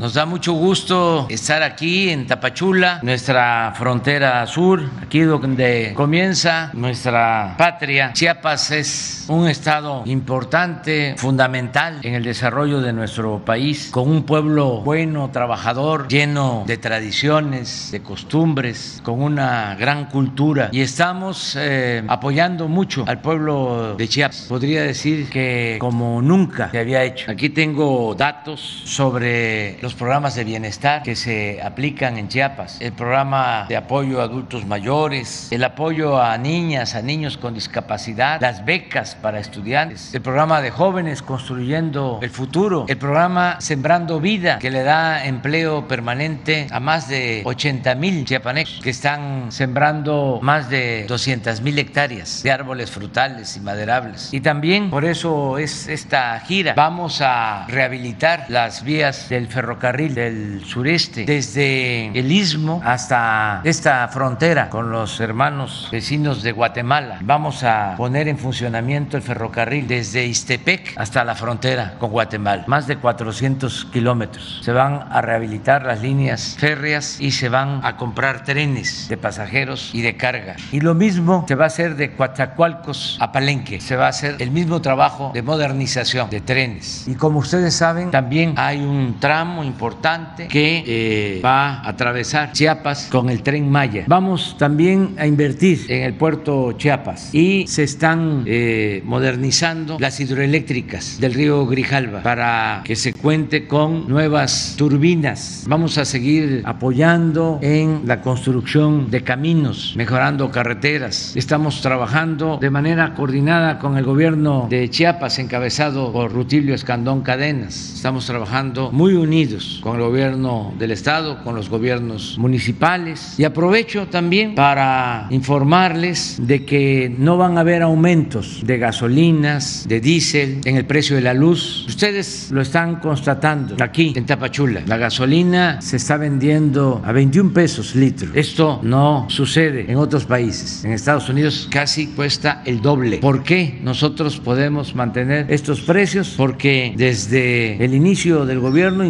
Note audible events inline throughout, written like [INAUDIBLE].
Nos da mucho gusto estar aquí en Tapachula, nuestra frontera sur, aquí donde comienza nuestra patria. Chiapas es un estado importante, fundamental en el desarrollo de nuestro país, con un pueblo bueno, trabajador, lleno de tradiciones, de costumbres, con una gran cultura. Y estamos eh, apoyando mucho al pueblo de Chiapas. Podría decir que como nunca se había hecho. Aquí tengo datos sobre los programas de bienestar que se aplican en Chiapas, el programa de apoyo a adultos mayores, el apoyo a niñas, a niños con discapacidad, las becas para estudiantes, el programa de jóvenes construyendo el futuro, el programa Sembrando Vida que le da empleo permanente a más de 80 mil chiapanecos que están sembrando más de 200 mil hectáreas de árboles frutales y maderables. Y también por eso es esta gira. Vamos a rehabilitar las vías del ferrocarril del sureste, desde el istmo hasta esta frontera con los hermanos vecinos de Guatemala. Vamos a poner en funcionamiento el ferrocarril desde Istepec hasta la frontera con Guatemala, más de 400 kilómetros. Se van a rehabilitar las líneas férreas y se van a comprar trenes de pasajeros y de carga. Y lo mismo se va a hacer de Coatzacoalcos a Palenque. Se va a hacer el mismo trabajo de modernización de trenes. Y como ustedes saben, también hay un tramo importante que eh, va a atravesar Chiapas con el tren Maya. Vamos también a invertir en el puerto Chiapas y se están eh, modernizando las hidroeléctricas del río Grijalva para que se cuente con nuevas turbinas. Vamos a seguir apoyando en la construcción de caminos, mejorando carreteras. Estamos trabajando de manera coordinada con el gobierno de Chiapas, encabezado por Rutilio Escandón Cadenas. Estamos trabajando muy unidos con el gobierno del estado, con los gobiernos municipales y aprovecho también para informarles de que no van a haber aumentos de gasolinas, de diésel, en el precio de la luz. Ustedes lo están constatando aquí en Tapachula. La gasolina se está vendiendo a 21 pesos litro. Esto no sucede en otros países. En Estados Unidos casi cuesta el doble. ¿Por qué nosotros podemos mantener estos precios? Porque desde el inicio del gobierno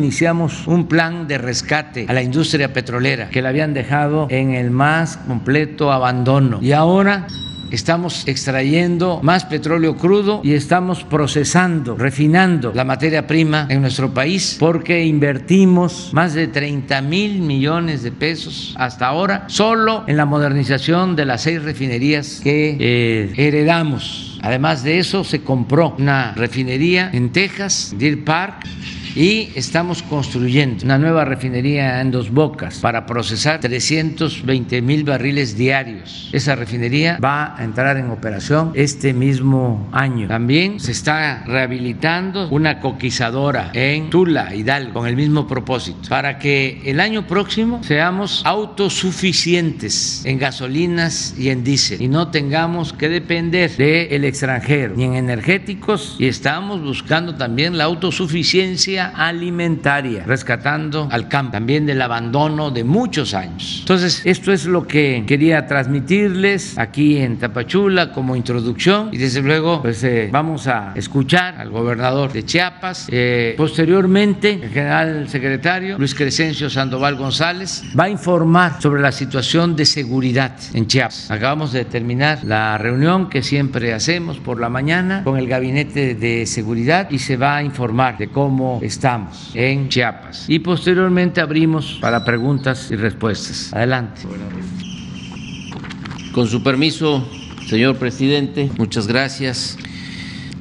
un plan de rescate a la industria petrolera que la habían dejado en el más completo abandono. Y ahora estamos extrayendo más petróleo crudo y estamos procesando, refinando la materia prima en nuestro país porque invertimos más de 30 mil millones de pesos hasta ahora solo en la modernización de las seis refinerías que eh, heredamos. Además de eso, se compró una refinería en Texas, Deer Park y estamos construyendo una nueva refinería en Dos Bocas para procesar 320 mil barriles diarios. Esa refinería va a entrar en operación este mismo año. También se está rehabilitando una coquizadora en Tula, Hidalgo, con el mismo propósito, para que el año próximo seamos autosuficientes en gasolinas y en diésel y no tengamos que depender del extranjero ni en energéticos y estamos buscando también la autosuficiencia alimentaria, rescatando al campo también del abandono de muchos años. Entonces, esto es lo que quería transmitirles aquí en Tapachula como introducción y desde luego pues eh, vamos a escuchar al gobernador de Chiapas. Eh, posteriormente, el general secretario Luis Crescencio Sandoval González va a informar sobre la situación de seguridad en Chiapas. Acabamos de terminar la reunión que siempre hacemos por la mañana con el gabinete de seguridad y se va a informar de cómo estamos en Chiapas. Y posteriormente abrimos para preguntas y respuestas. Adelante. Con su permiso, señor presidente, muchas gracias.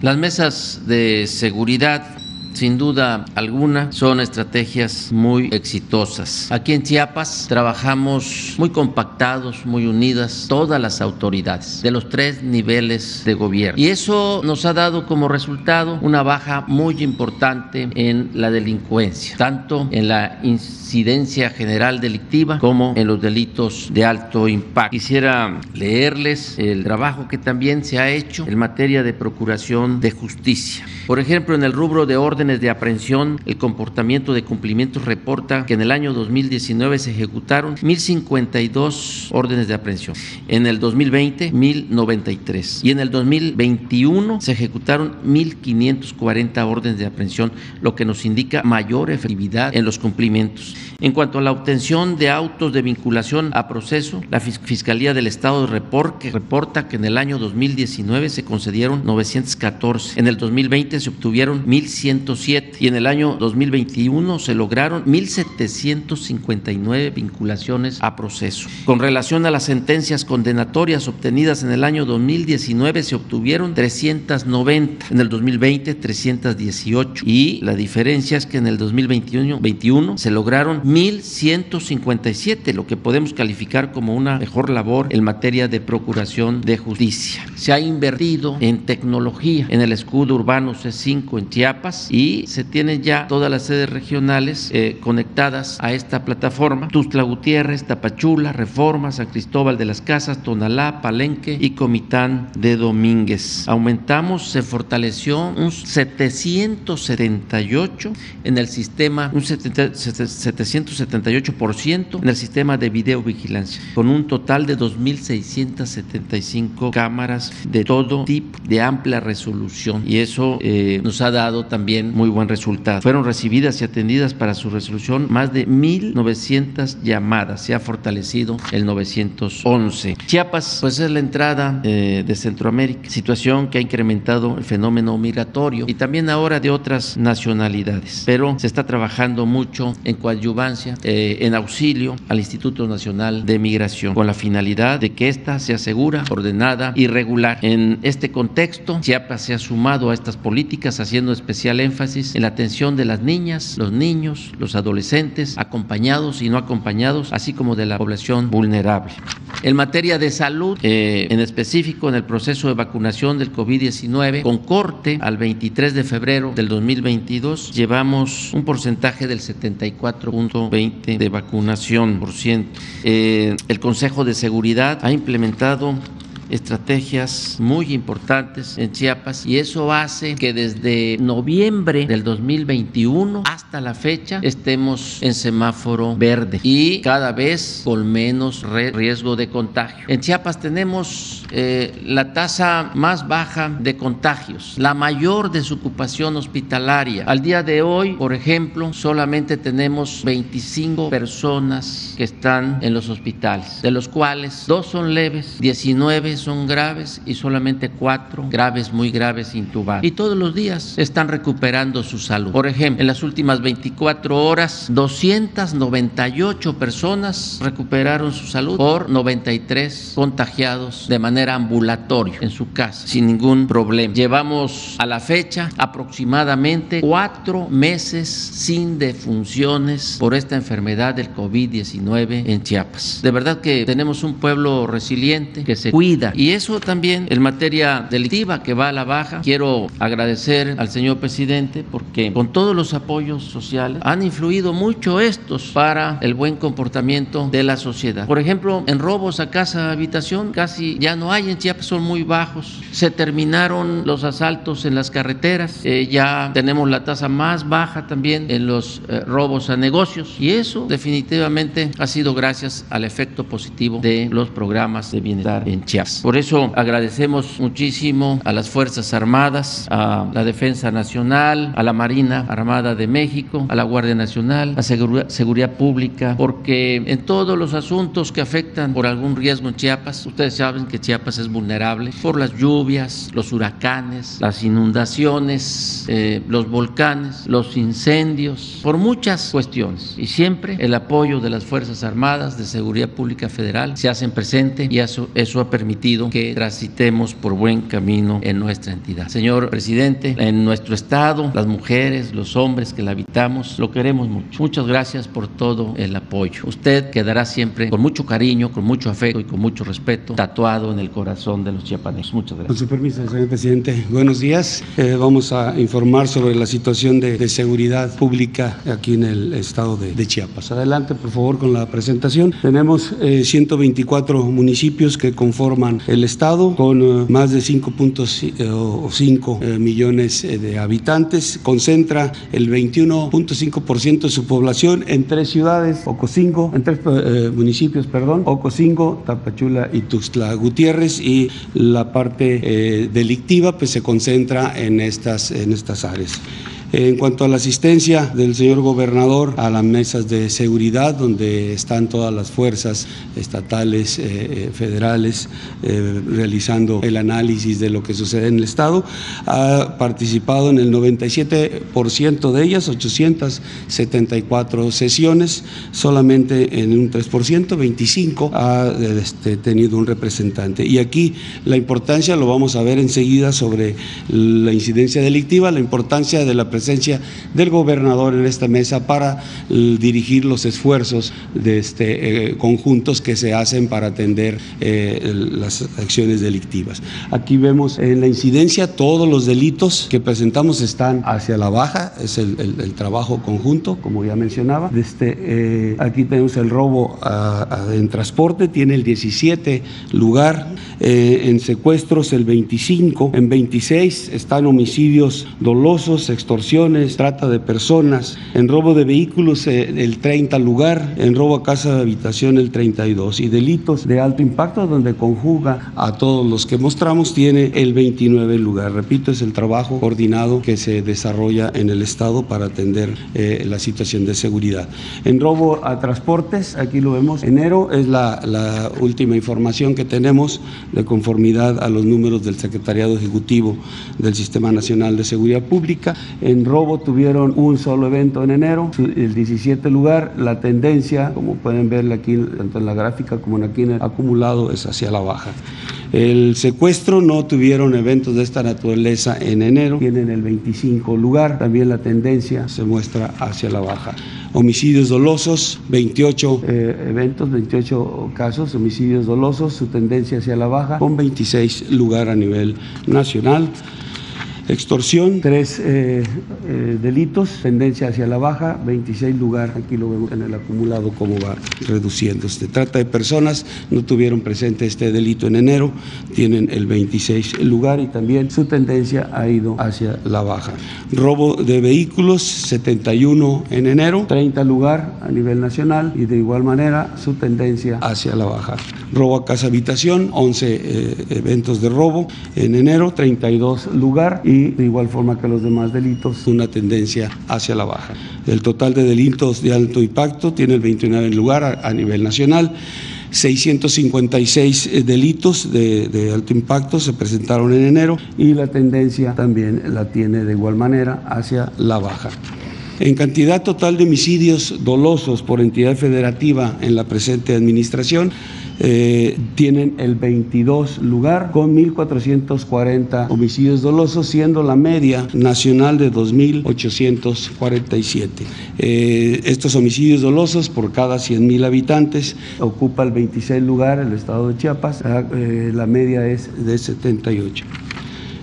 Las mesas de seguridad sin duda alguna son estrategias muy exitosas. Aquí en Chiapas trabajamos muy compactados, muy unidas, todas las autoridades de los tres niveles de gobierno. Y eso nos ha dado como resultado una baja muy importante en la delincuencia, tanto en la incidencia general delictiva como en los delitos de alto impacto. Quisiera leerles el trabajo que también se ha hecho en materia de procuración de justicia. Por ejemplo, en el rubro de orden de aprehensión, el comportamiento de cumplimientos reporta que en el año 2019 se ejecutaron 1.052 órdenes de aprehensión. En el 2020, 1.093. Y en el 2021 se ejecutaron 1.540 órdenes de aprehensión, lo que nos indica mayor efectividad en los cumplimientos. En cuanto a la obtención de autos de vinculación a proceso, la Fiscalía del Estado reporta que en el año 2019 se concedieron 914, en el 2020 se obtuvieron 1.107 y en el año 2021 se lograron 1.759 vinculaciones a proceso. Con relación a las sentencias condenatorias obtenidas en el año 2019 se obtuvieron 390, en el 2020 318 y la diferencia es que en el 2021 21, se lograron 1.157, lo que podemos calificar como una mejor labor en materia de procuración de justicia. Se ha invertido en tecnología en el escudo urbano C5 en Chiapas y se tienen ya todas las sedes regionales eh, conectadas a esta plataforma. Tustla Gutiérrez, Tapachula, Reforma, San Cristóbal de las Casas, Tonalá, Palenque y Comitán de Domínguez. Aumentamos, se fortaleció un 778 en el sistema, un 778% en el sistema de videovigilancia, con un total de 2.675 cámaras de todo tipo, de amplia resolución. Y eso eh, nos ha dado también muy buen resultado. Fueron recibidas y atendidas para su resolución más de 1.900 llamadas. Se ha fortalecido el 911. Chiapas, pues es la entrada eh, de Centroamérica, situación que ha incrementado el fenómeno migratorio y también ahora de otras nacionalidades. Pero se está trabajando mucho en eh, en auxilio al Instituto Nacional de Migración, con la finalidad de que ésta sea segura, ordenada y regular. En este contexto, Chiapas se ha sumado a estas políticas haciendo especial énfasis en la atención de las niñas, los niños, los adolescentes, acompañados y no acompañados, así como de la población vulnerable. En materia de salud, eh, en específico en el proceso de vacunación del COVID-19, con corte al 23 de febrero del 2022, llevamos un porcentaje del 74.20 de vacunación por ciento. Eh, el Consejo de Seguridad ha implementado estrategias muy importantes en Chiapas y eso hace que desde noviembre del 2021 hasta la fecha estemos en semáforo verde y cada vez con menos riesgo de contagio. En Chiapas tenemos eh, la tasa más baja de contagios, la mayor desocupación hospitalaria. Al día de hoy, por ejemplo, solamente tenemos 25 personas que están en los hospitales, de los cuales dos son leves, 19 son graves y solamente cuatro graves, muy graves, intubados. Y todos los días están recuperando su salud. Por ejemplo, en las últimas 24 horas, 298 personas recuperaron su salud por 93 contagiados de manera ambulatoria en su casa, sin ningún problema. Llevamos a la fecha aproximadamente cuatro meses sin defunciones por esta enfermedad del COVID-19 en Chiapas. De verdad que tenemos un pueblo resiliente que se cuida y eso también en materia delictiva que va a la baja. Quiero agradecer al señor presidente porque con todos los apoyos sociales han influido mucho estos para el buen comportamiento de la sociedad. Por ejemplo, en robos a casa habitación casi ya no hay en Chiapas, son muy bajos. Se terminaron los asaltos en las carreteras, eh, ya tenemos la tasa más baja también en los eh, robos a negocios y eso definitivamente ha sido gracias al efecto positivo de los programas de bienestar en Chiapas. Por eso agradecemos muchísimo a las Fuerzas Armadas, a la Defensa Nacional, a la Marina Armada de México, a la Guardia Nacional, a Seguridad Pública, porque en todos los asuntos que afectan por algún riesgo en Chiapas, ustedes saben que Chiapas es vulnerable por las lluvias, los huracanes, las inundaciones, eh, los volcanes, los incendios, por muchas cuestiones. Y siempre el apoyo de las Fuerzas Armadas, de Seguridad Pública Federal, se hacen presente y eso, eso ha permitido que transitemos por buen camino en nuestra entidad. Señor presidente, en nuestro estado, las mujeres, los hombres que la habitamos, lo queremos mucho. Muchas gracias por todo el apoyo. Usted quedará siempre con mucho cariño, con mucho afecto y con mucho respeto, tatuado en el corazón de los chiapanecos. Muchas gracias. Con su permiso, señor presidente. Buenos días. Eh, vamos a informar sobre la situación de, seguridad pública aquí en el estado de, Chiapas. Adelante, por favor, con la presentación. Tenemos 124 eh, municipios que conforman el Estado con eh, más de 5.5 eh, millones de habitantes. Concentra el 21.5% de su población en tres ciudades, Ocosingo, en tres municipios, perdón, Ocosingo, Tapachula y Tuxtla Gutiérrez y la parte delictiva pues se concentra en estas, en estas áreas. En cuanto a la asistencia del señor gobernador a las mesas de seguridad, donde están todas las fuerzas estatales, eh, eh, federales, eh, realizando el análisis de lo que sucede en el Estado, ha participado en el 97% de ellas, 874 sesiones, solamente en un 3%, 25 ha este, tenido un representante. Y aquí la importancia, lo vamos a ver enseguida sobre la incidencia delictiva, la importancia de la presencia del gobernador en esta mesa para eh, dirigir los esfuerzos de este, eh, conjuntos que se hacen para atender eh, las acciones delictivas. Aquí vemos en la incidencia todos los delitos que presentamos están hacia la baja, es el, trabajo conjunto, como ya mencionaba. Este, aquí tenemos el robo en transporte, tiene el 17 lugar, en secuestros el 25, en 26 están homicidios dolosos, extorsiones trata de personas, en robo de vehículos eh, el 30 lugar, en robo a casa de habitación el 32 y delitos de alto impacto donde conjuga a todos los que mostramos tiene el 29 lugar. Repito, es el trabajo coordinado que se desarrolla en el Estado para atender eh, la situación de seguridad. En robo a transportes, aquí lo vemos, enero es la, última información que tenemos de conformidad a los números del Secretariado Ejecutivo del Sistema Nacional de Seguridad Pública. En robo tuvieron un solo evento en enero, el 17 lugar. La tendencia, como pueden ver aquí tanto en la gráfica como aquí en el acumulado, es hacia la baja. El secuestro no tuvieron eventos de esta naturaleza en enero, tienen el 25 lugar, también la tendencia se muestra hacia la baja. Homicidios dolosos, 28 eh, eventos, 28 casos, homicidios dolosos, su tendencia hacia la baja, con 26 lugar a nivel nacional. Extorsión, tres eh, eh, delitos, tendencia hacia la baja, 26 lugar, aquí lo vemos en el acumulado cómo va reduciéndose. Trata de personas, no tuvieron presente este delito en enero, tienen el 26 lugar y también su tendencia ha ido hacia la baja. Robo de vehículos, 71 en enero, 30 lugar a nivel nacional y de igual manera su tendencia hacia la baja. Robo a casa habitación, 11 eh, eventos de robo en enero, 32 lugar y de igual forma que los demás delitos, una tendencia hacia la baja. El total de delitos de alto impacto tiene el 29 lugar a, nivel nacional. 656 eh, delitos de, de, alto impacto se presentaron en enero y la tendencia también la tiene de igual manera hacia la baja. En cantidad total de homicidios dolosos por entidad federativa en la presente administración, eh, tienen el 22 lugar con 1.440 homicidios dolosos, siendo la media nacional de 2.847. Eh, estos homicidios dolosos por cada 100.000 habitantes ocupa el 26 lugar el estado de Chiapas, la eh, media es de 78.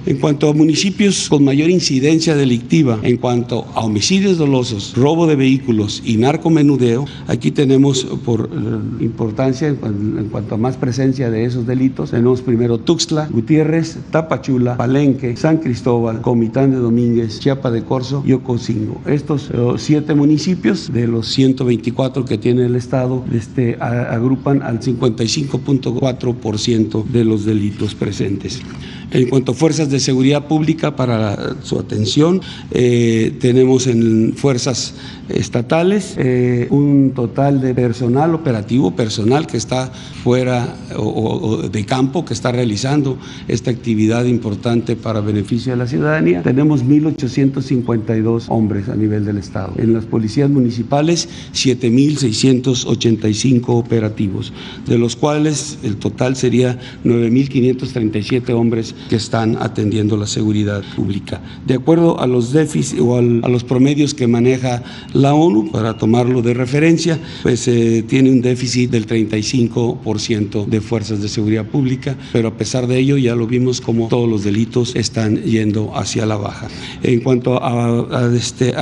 En cuanto a municipios con mayor incidencia delictiva, en cuanto a homicidios dolosos, robo de vehículos y narcomenudeo, aquí tenemos por eh, importancia en cuanto a más presencia de esos delitos, tenemos primero Tuxtla, Gutiérrez, Tapachula, Palenque, San Cristóbal, Comitán de Domínguez, Chiapa de Corzo y Ocosingo. Estos eh, siete municipios de los 124 que tiene el Estado este, agrupan al 55.4% de los delitos presentes. En cuanto a fuerzas de seguridad pública para su atención, eh, tenemos en fuerzas estatales eh, un total de personal operativo, personal que está fuera o, de campo, que está realizando esta actividad importante para beneficio de la ciudadanía. Tenemos 1.852 hombres a nivel del Estado. En las policías municipales, 7.685 operativos, de los cuales el total sería 9.537 hombres que están atendiendo la seguridad pública. De acuerdo a los déficits o a los promedios que maneja la ONU, para tomarlo de referencia, pues eh, tiene un déficit del 35% de fuerzas de seguridad pública, pero a pesar de ello ya lo vimos como todos los delitos están yendo hacia la baja. En cuanto a, este,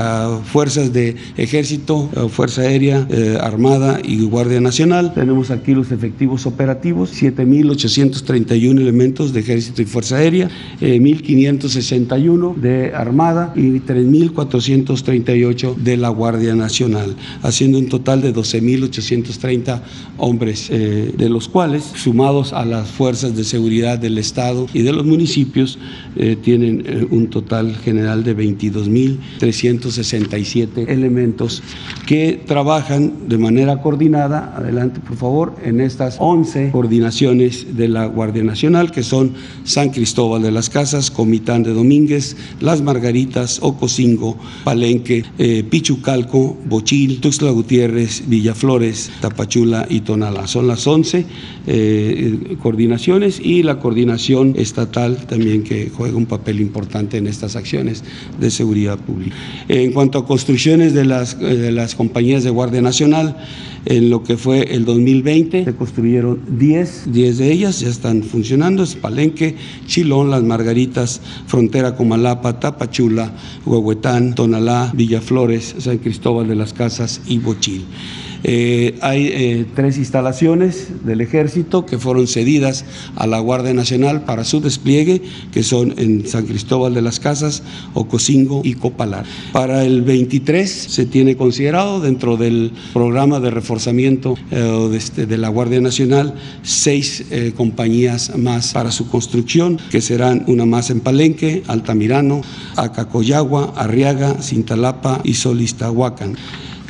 fuerzas de ejército, Fuerza Aérea, eh, Armada y Guardia Nacional, tenemos aquí los efectivos operativos, 7.831 elementos de ejército y Fuerza Aérea, 1.561 eh, de Armada y 3.438 de la Guardia Nacional, haciendo un total de 12.830 hombres, eh, de los cuales, sumados a las fuerzas de seguridad del Estado y de los municipios, eh, tienen un total general de 22.367 elementos que trabajan de manera coordinada, adelante por favor, en estas 11 coordinaciones de la Guardia Nacional, que son San Cristóbal de las Casas, Comitán de Domínguez, Las Margaritas, Ocosingo, Palenque, eh, Bochil, Tuxtla Gutiérrez, Villaflores, Tapachula y Tonalá. Son las 11 eh, coordinaciones y la coordinación estatal también que juega un papel importante en estas acciones de seguridad pública. En cuanto a construcciones de las, eh, de las compañías de Guardia Nacional, en lo que fue el 2020 se construyeron 10, 10 de ellas ya están funcionando, es Palenque, Chilón, Las Margaritas, Frontera Comalapa, Tapachula, Huehuetán, Tonalá, Villaflores, San Cristóbal de las Casas y Bochil. Eh, hay eh, tres instalaciones del ejército que fueron cedidas a la Guardia Nacional para su despliegue, que son en San Cristóbal de las Casas, Ocosingo y Copalar. Para el 23 se tiene considerado dentro del programa de reforzamiento eh, este, de, la Guardia Nacional seis compañías más para su construcción, que serán una más en Palenque, Altamirano, Acacoyagua, Arriaga, Cintalapa y Solistahuacan.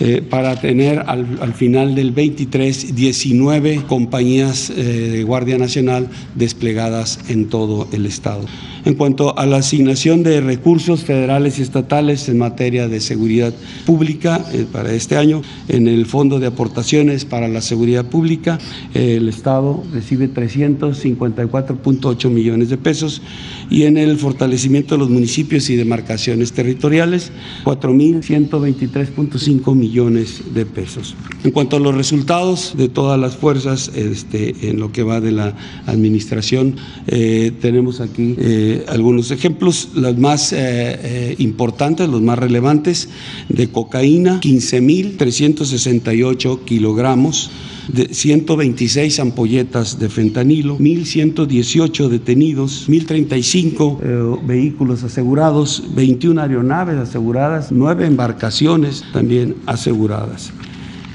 Eh, para tener al, final del 23 19 compañías eh, de Guardia Nacional desplegadas en todo el estado. En cuanto a la asignación de recursos federales y estatales en materia de seguridad pública eh, para este año, en el Fondo de Aportaciones para la Seguridad Pública, el Estado recibe 354.8 millones de pesos y en el fortalecimiento de los municipios y demarcaciones territoriales, 4.123.5 millones de pesos. En cuanto a los resultados de todas las fuerzas este, en lo que va de la administración, eh, tenemos aquí eh, algunos ejemplos, los más eh, importantes, los más relevantes, de cocaína, 15.368 kilogramos, de 126 ampolletas de fentanilo, 1.118 detenidos, 1.035 eh, vehículos asegurados, 21 aeronaves aseguradas, 9 embarcaciones también aseguradas.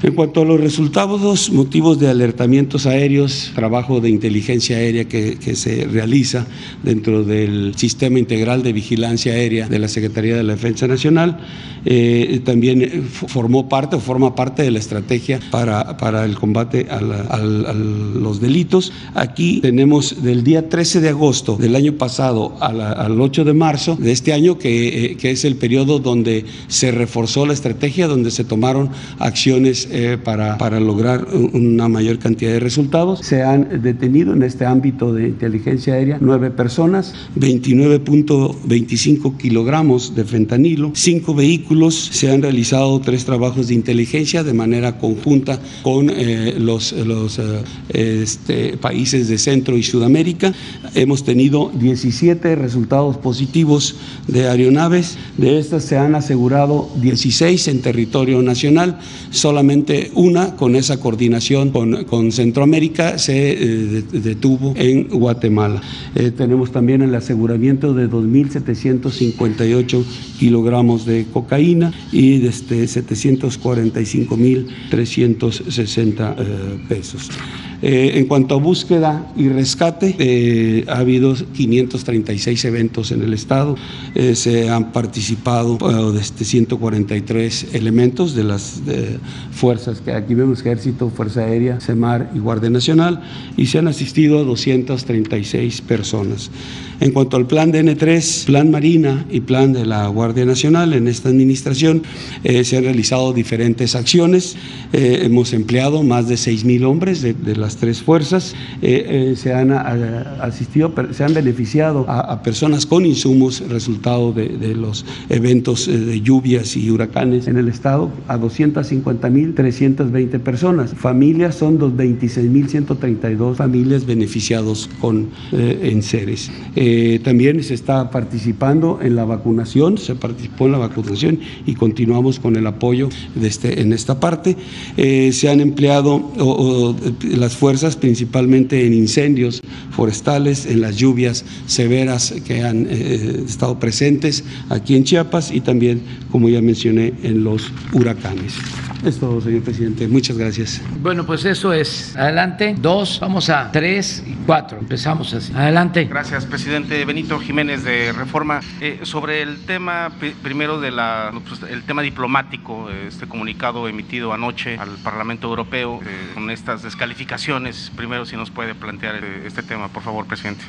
En cuanto a los resultados, motivos de alertamientos aéreos, trabajo de inteligencia aérea que, se realiza dentro del Sistema Integral de Vigilancia Aérea de la Secretaría de la Defensa Nacional, eh, también formó parte o forma parte de la estrategia para, para el combate a, los delitos. Aquí tenemos del día 13 de agosto del año pasado al 8 de marzo de este año, que, eh, que es el periodo donde se reforzó la estrategia, donde se tomaron acciones eh, para, lograr una mayor cantidad de resultados. Se han detenido en este ámbito de inteligencia aérea nueve personas, 29.25 kilogramos de fentanilo, cinco vehículos, se han realizado tres trabajos de inteligencia de manera conjunta con eh, los, los eh, este, países de Centro y Sudamérica. Hemos tenido 17 resultados positivos de aeronaves, de estas se han asegurado 16 en territorio nacional, solamente una con esa coordinación con, Centroamérica se eh, detuvo en Guatemala. Eh, tenemos también el aseguramiento de 2.758 kilogramos de cocaína y de este 745.360 eh, pesos. Eh, en cuanto a búsqueda y rescate, ha habido 536 eventos en el estado, se han participado desde 143 elementos de las fuerzas que aquí vemos, Ejército, Fuerza Aérea, CEMAR y Guardia Nacional, y se han asistido a 236 personas. En cuanto al plan DN3, plan Marina y plan de la Guardia Nacional, en esta administración eh, se han realizado diferentes acciones. Eh, hemos empleado más de 6 mil hombres de, las tres fuerzas. Eh, se han asistido, se han beneficiado a, personas con insumos resultado de, de los eventos de lluvias y huracanes en el estado a 250 mil 320 personas. Familias son 26 mil 132 familias beneficiados con enseres. también se está participando en la vacunación, se participó en la vacunación y continuamos con el apoyo de este, en esta parte. Eh, se han empleado las fuerzas principalmente en incendios forestales, en las lluvias severas que han eh, estado presentes aquí en Chiapas y también, como ya mencioné, en los huracanes. Es todo, señor presidente. Muchas gracias. Bueno, pues eso es. Adelante. Dos, vamos a tres y cuatro. Empezamos así. Adelante. Gracias, presidente Benito Jiménez de Reforma. Eh, sobre el tema primero de la, pues, el tema diplomático, este comunicado emitido anoche al Parlamento Europeo eh, con estas descalificaciones. Primero, si nos puede plantear eh, este tema, por favor, presidente.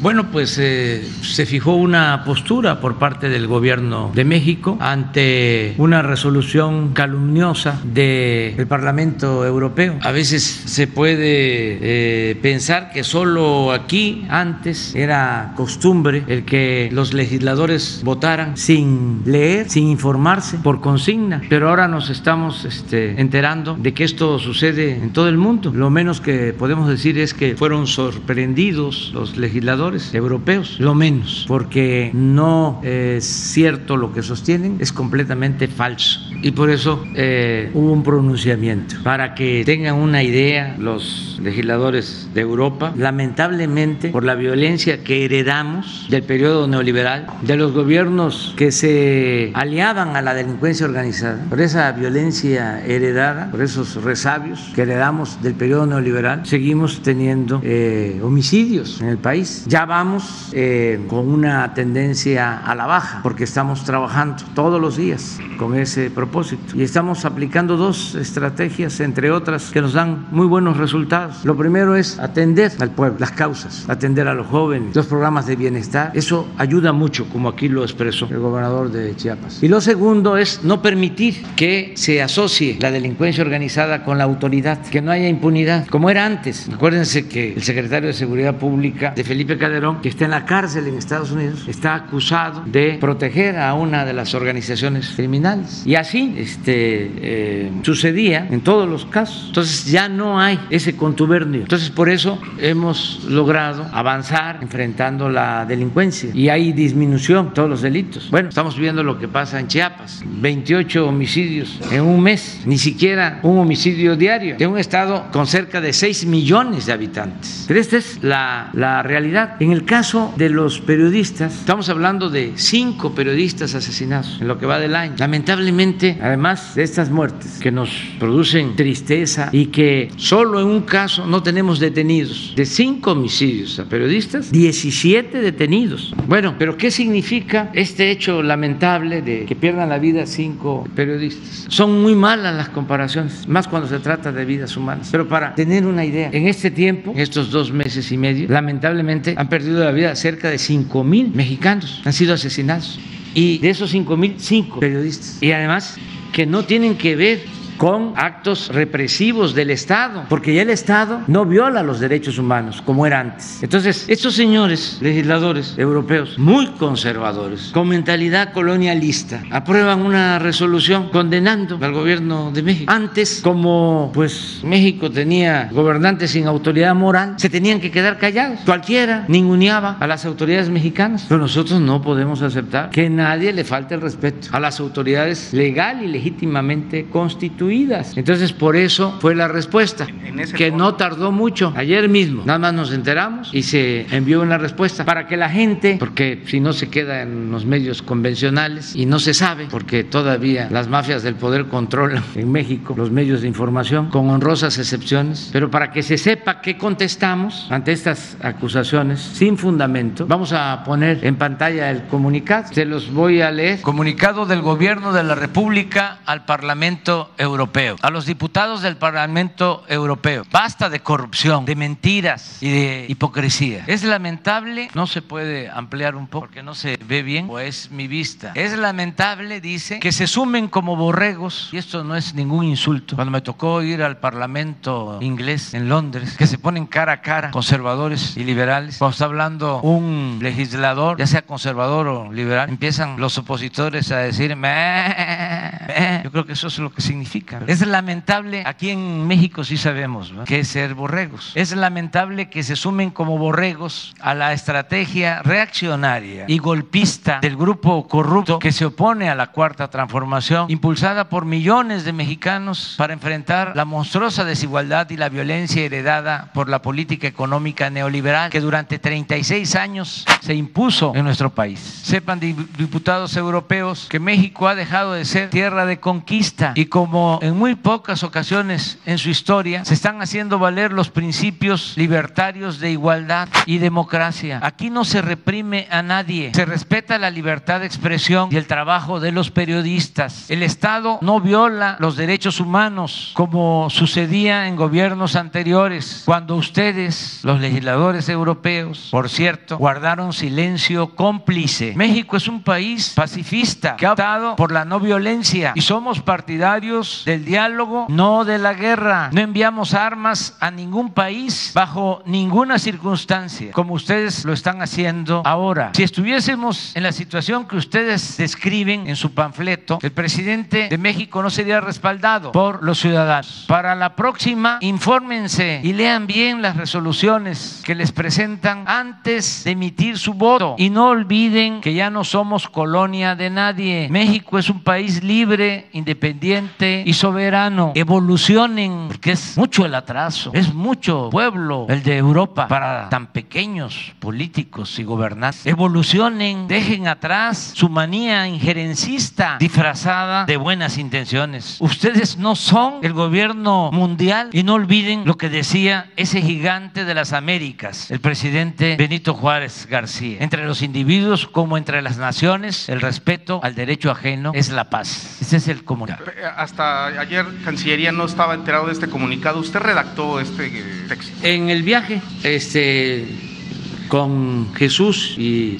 Bueno, pues se fijó una postura por parte del gobierno de México ante una resolución calumniosa del Parlamento Europeo. A veces se puede eh, pensar que solo aquí antes era costumbre el que los legisladores votaran sin leer, sin informarse por consigna, pero ahora nos estamos este, enterando de que esto sucede en todo el mundo. Lo menos que podemos decir es que fueron sorprendidos los legisladores europeos, lo menos, porque no es cierto lo que sostienen, es completamente falso. Y por eso eh, hubo un pronunciamiento. Para que tengan una idea los legisladores de Europa, lamentablemente por la violencia que heredamos del periodo neoliberal, de los gobiernos que se aliaban a la delincuencia organizada, por esa violencia heredada, por esos resabios que heredamos del periodo neoliberal, seguimos teniendo eh, homicidios en el país. Ya vamos eh, con una tendencia a la baja, porque estamos trabajando todos los días con ese propósito y estamos aplicando dos estrategias, entre otras, que nos dan muy buenos resultados. Lo primero es atender al pueblo, las causas, atender a los jóvenes, los programas de bienestar. Eso ayuda mucho, como aquí lo expresó el gobernador de Chiapas. Y lo segundo es no permitir que se asocie la delincuencia organizada con la autoridad, que no haya impunidad, como era antes. Acuérdense que el secretario de Seguridad Pública de Felipe Calderón, que está en la cárcel en Estados Unidos, está acusado de proteger a una de las organizaciones criminales. Y así, este, eh, sucedía en todos los casos. Entonces ya no hay ese contubernio. Entonces por eso hemos logrado avanzar enfrentando la delincuencia y hay disminución todos los delitos. Bueno, estamos viendo lo que pasa en Chiapas, 28 homicidios en un mes, ni siquiera un homicidio diario, de un estado con cerca de 6 millones de habitantes. Pero esta es la, la realidad. En el caso de los periodistas, estamos hablando de cinco periodistas asesinados en lo que va del año. Lamentablemente, además de estas muertes, que nos producen tristeza y que solo en un caso no tenemos detenidos. De cinco homicidios a periodistas, 17 detenidos. Bueno, pero ¿qué significa este hecho lamentable de que pierdan la vida cinco periodistas? Son muy malas las comparaciones, más cuando se trata de vidas humanas. Pero para tener una idea, en este tiempo, en estos dos meses y medio, lamentablemente han perdido la vida cerca de cinco mil mexicanos, han sido asesinados. Y de esos cinco mil, cinco periodistas. Y además que no tienen que ver con actos represivos del Estado, porque ya el Estado no viola los derechos humanos como era antes. Entonces, estos señores legisladores europeos, muy conservadores, con mentalidad colonialista, aprueban una resolución condenando al gobierno de México. Antes, como pues México tenía gobernantes sin autoridad moral, se tenían que quedar callados. Cualquiera ninguneaba a las autoridades mexicanas, pero nosotros no podemos aceptar que nadie le falte el respeto a las autoridades legal y legítimamente constituidas entonces, por eso fue la respuesta, que no tardó mucho. Ayer mismo, nada más nos enteramos y se envió una respuesta para que la gente, porque si no se queda en los medios convencionales y no se sabe, porque todavía las mafias del poder controlan [LAUGHS] en México los medios de información, con honrosas excepciones, pero para que se sepa qué contestamos ante estas acusaciones sin fundamento, vamos a poner en pantalla el comunicado. Se los voy a leer. Comunicado del Gobierno de la República al Parlamento Europeo Europeo, a los diputados del Parlamento Europeo. Basta de corrupción, de mentiras y de hipocresía. Es lamentable, no se puede ampliar un poco porque no se ve bien o es mi vista. Es lamentable, dice, que se sumen como borregos, y esto no es ningún insulto. Cuando me tocó ir al Parlamento inglés en Londres, que se ponen cara a cara conservadores y liberales, cuando está hablando un legislador, ya sea conservador o liberal, empiezan los opositores a decir, yo creo que eso es lo que significa. Es lamentable, aquí en México sí sabemos que es ser borregos. Es lamentable que se sumen como borregos a la estrategia reaccionaria y golpista del grupo corrupto que se opone a la cuarta transformación, impulsada por millones de mexicanos para enfrentar la monstruosa desigualdad y la violencia heredada por la política económica neoliberal que durante 36 años se impuso en nuestro país. Sepan, diputados europeos, que México ha dejado de ser tierra de conquista y como en muy pocas ocasiones en su historia se están haciendo valer los principios libertarios de igualdad y democracia. Aquí no se reprime a nadie, se respeta la libertad de expresión y el trabajo de los periodistas. El Estado no viola los derechos humanos como sucedía en gobiernos anteriores, cuando ustedes, los legisladores europeos, por cierto, guardaron silencio cómplice. México es un país pacifista que ha optado por la no violencia y somos partidarios del diálogo, no de la guerra. No enviamos armas a ningún país bajo ninguna circunstancia, como ustedes lo están haciendo ahora. Si estuviésemos en la situación que ustedes describen en su panfleto, el presidente de México no sería respaldado por los ciudadanos. Para la próxima, infórmense y lean bien las resoluciones que les presentan antes de emitir su voto y no olviden que ya no somos colonia de nadie. México es un país libre, independiente y soberano. Evolucionen, porque es mucho el atraso, es mucho pueblo el de Europa para tan pequeños políticos y gobernantes. Evolucionen, dejen atrás su manía injerencista disfrazada de buenas intenciones. Ustedes no son el gobierno mundial y no olviden lo que decía ese gigante de las Américas, el presidente Benito Juárez García. Entre los individuos como entre las naciones, el respeto al derecho ajeno es la paz. Ese es el comunicado. Eh, hasta ayer Cancillería no estaba enterado de este comunicado. ¿Usted redactó este eh, texto? En el viaje, este, con Jesús y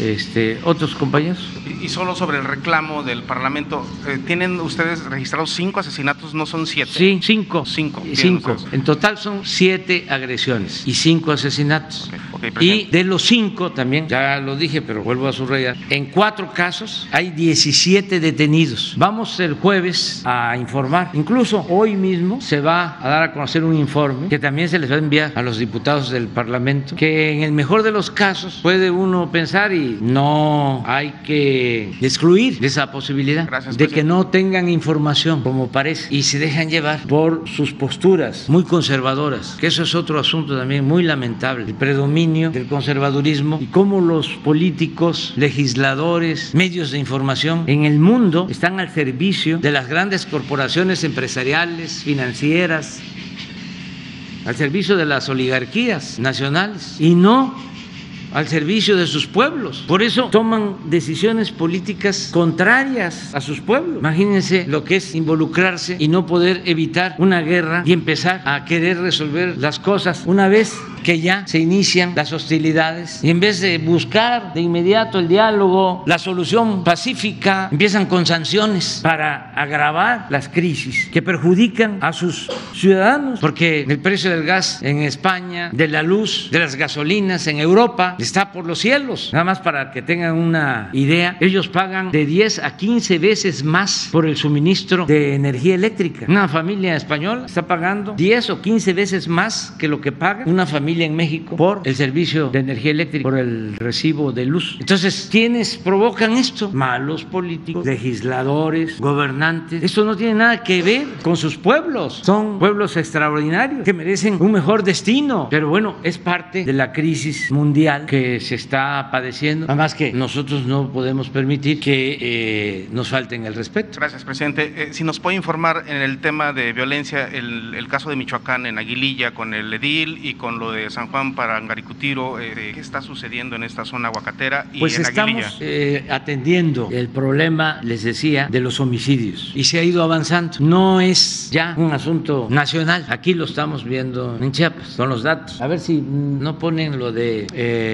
este, otros compañeros. Y, solo sobre el reclamo del Parlamento, eh, ¿tienen ustedes registrados cinco asesinatos, no son siete? Sí, cinco. Cinco. Cinco. En total son siete agresiones y cinco asesinatos. Y de los cinco también, ya lo dije, pero vuelvo a subrayar, en cuatro casos hay 17 detenidos. Vamos el jueves a informar. Incluso hoy mismo se va a dar a conocer un informe que también se les va a enviar a los diputados del Parlamento, que en el mejor de los casos puede uno pensar y no hay que excluir esa posibilidad de que no tengan información como parece y se dejan llevar por sus posturas muy conservadoras, que eso es otro asunto también muy lamentable, el predominio del conservadurismo y cómo los políticos, legisladores, medios de información en el mundo están al servicio de las grandes corporaciones empresariales, financieras, al servicio de las oligarquías nacionales y no al servicio de sus pueblos. Por eso toman decisiones políticas contrarias a sus pueblos. Imagínense lo que es involucrarse y no poder evitar una guerra y empezar a querer resolver las cosas una vez que ya se inician las hostilidades y en vez de buscar de inmediato el diálogo, la solución pacífica, empiezan con sanciones para agravar las crisis que perjudican a sus ciudadanos, porque el precio del gas en España, de la luz, de las gasolinas en Europa está por los cielos. Nada más para que tengan una idea, ellos pagan de 10 a 15 veces más por el suministro de energía eléctrica. Una familia española está pagando 10 o 15 veces más que lo que paga una familia en México por el servicio de energía eléctrica, por el recibo de luz. Entonces, ¿quiénes provocan esto? Malos políticos, legisladores, gobernantes. Esto no tiene nada que ver con sus pueblos. Son pueblos extraordinarios que merecen un mejor destino. Pero bueno, es parte de la crisis mundial que se está padeciendo. Además que nosotros no podemos permitir que eh, nos falten el respeto. Gracias, presidente. Eh, si nos puede informar en el tema de violencia, el, el caso de Michoacán en Aguililla con el edil y con lo de San Juan para Angaricutiro, eh, ¿qué está sucediendo en esta zona aguacatera y pues en estamos eh, atendiendo el problema, les decía, de los homicidios y se ha ido avanzando. No es ya un asunto nacional. Aquí lo estamos viendo en Chiapas, con los datos. A ver si no ponen lo de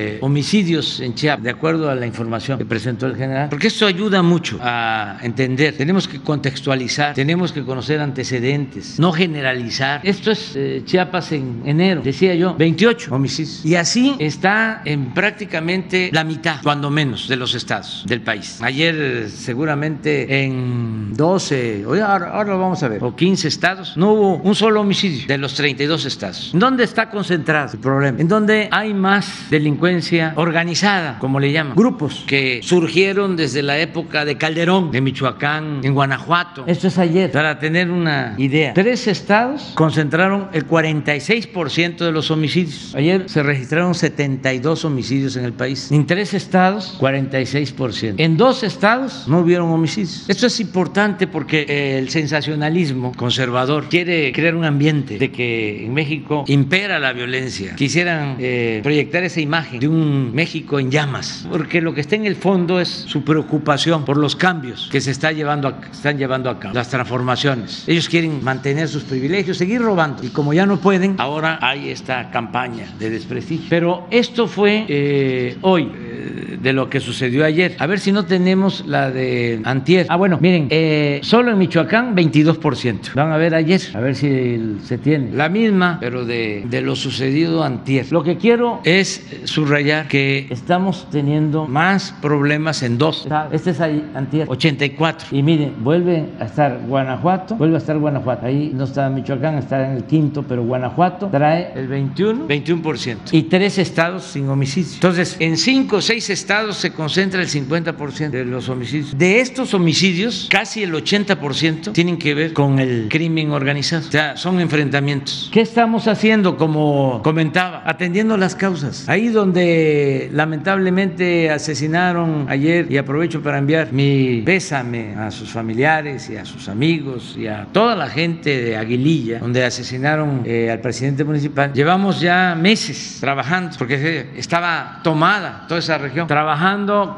eh, homicidios en Chiapas, de acuerdo a la información que presentó el general, porque esto ayuda mucho a entender. Tenemos que contextualizar, tenemos que conocer antecedentes, no generalizar. Esto es eh, Chiapas en enero, decía yo, 28 homicidios. Y así está en prácticamente la mitad, cuando menos, de los estados del país. Ayer seguramente en 12, ahora, ahora lo vamos a ver, o 15 estados, no hubo un solo homicidio de los 32 estados. ¿En dónde está concentrado el problema? En donde hay más delincuencia organizada, como le llaman, grupos que surgieron desde la época de Calderón, de Michoacán, en Guanajuato. Esto es ayer, para tener una idea. Tres estados concentraron el 46% de los homicidios. Ayer se registraron 72 homicidios en el país. En tres estados, 46%. En dos estados no hubieron homicidios. Esto es importante porque el sensacionalismo conservador quiere crear un ambiente de que en México impera la violencia. Quisieran eh, proyectar esa imagen de un México en llamas, porque lo que está en el fondo es su preocupación por los cambios que se está llevando están llevando a cabo, las transformaciones. Ellos quieren mantener sus privilegios, seguir robando. Y como ya no pueden, ahora hay esta campaña de desprestigio. Pero esto fue eh, hoy. Eh, de lo que sucedió ayer. A ver si no tenemos la de Antier. Ah, bueno, miren, eh, solo en Michoacán 22%. Van a ver ayer, a ver si se tiene. La misma, pero de, de lo sucedido Antier. Lo que quiero es subrayar que estamos teniendo más problemas en dos. Este es ahí, Antier, 84. Y miren, vuelve a estar Guanajuato, vuelve a estar Guanajuato. Ahí no está Michoacán, está en el quinto, pero Guanajuato trae el 21, 21%. Y tres estados sin homicidio. Entonces, en cinco o seis estados se concentra el 50% de los homicidios. De estos homicidios, casi el 80% tienen que ver con el crimen organizado. O sea, son enfrentamientos. ¿Qué estamos haciendo? Como comentaba, atendiendo las causas. Ahí donde lamentablemente asesinaron ayer, y aprovecho para enviar mi pésame a sus familiares y a sus amigos y a toda la gente de Aguililla, donde asesinaron eh, al presidente municipal. Llevamos ya meses trabajando porque estaba tomada toda esa región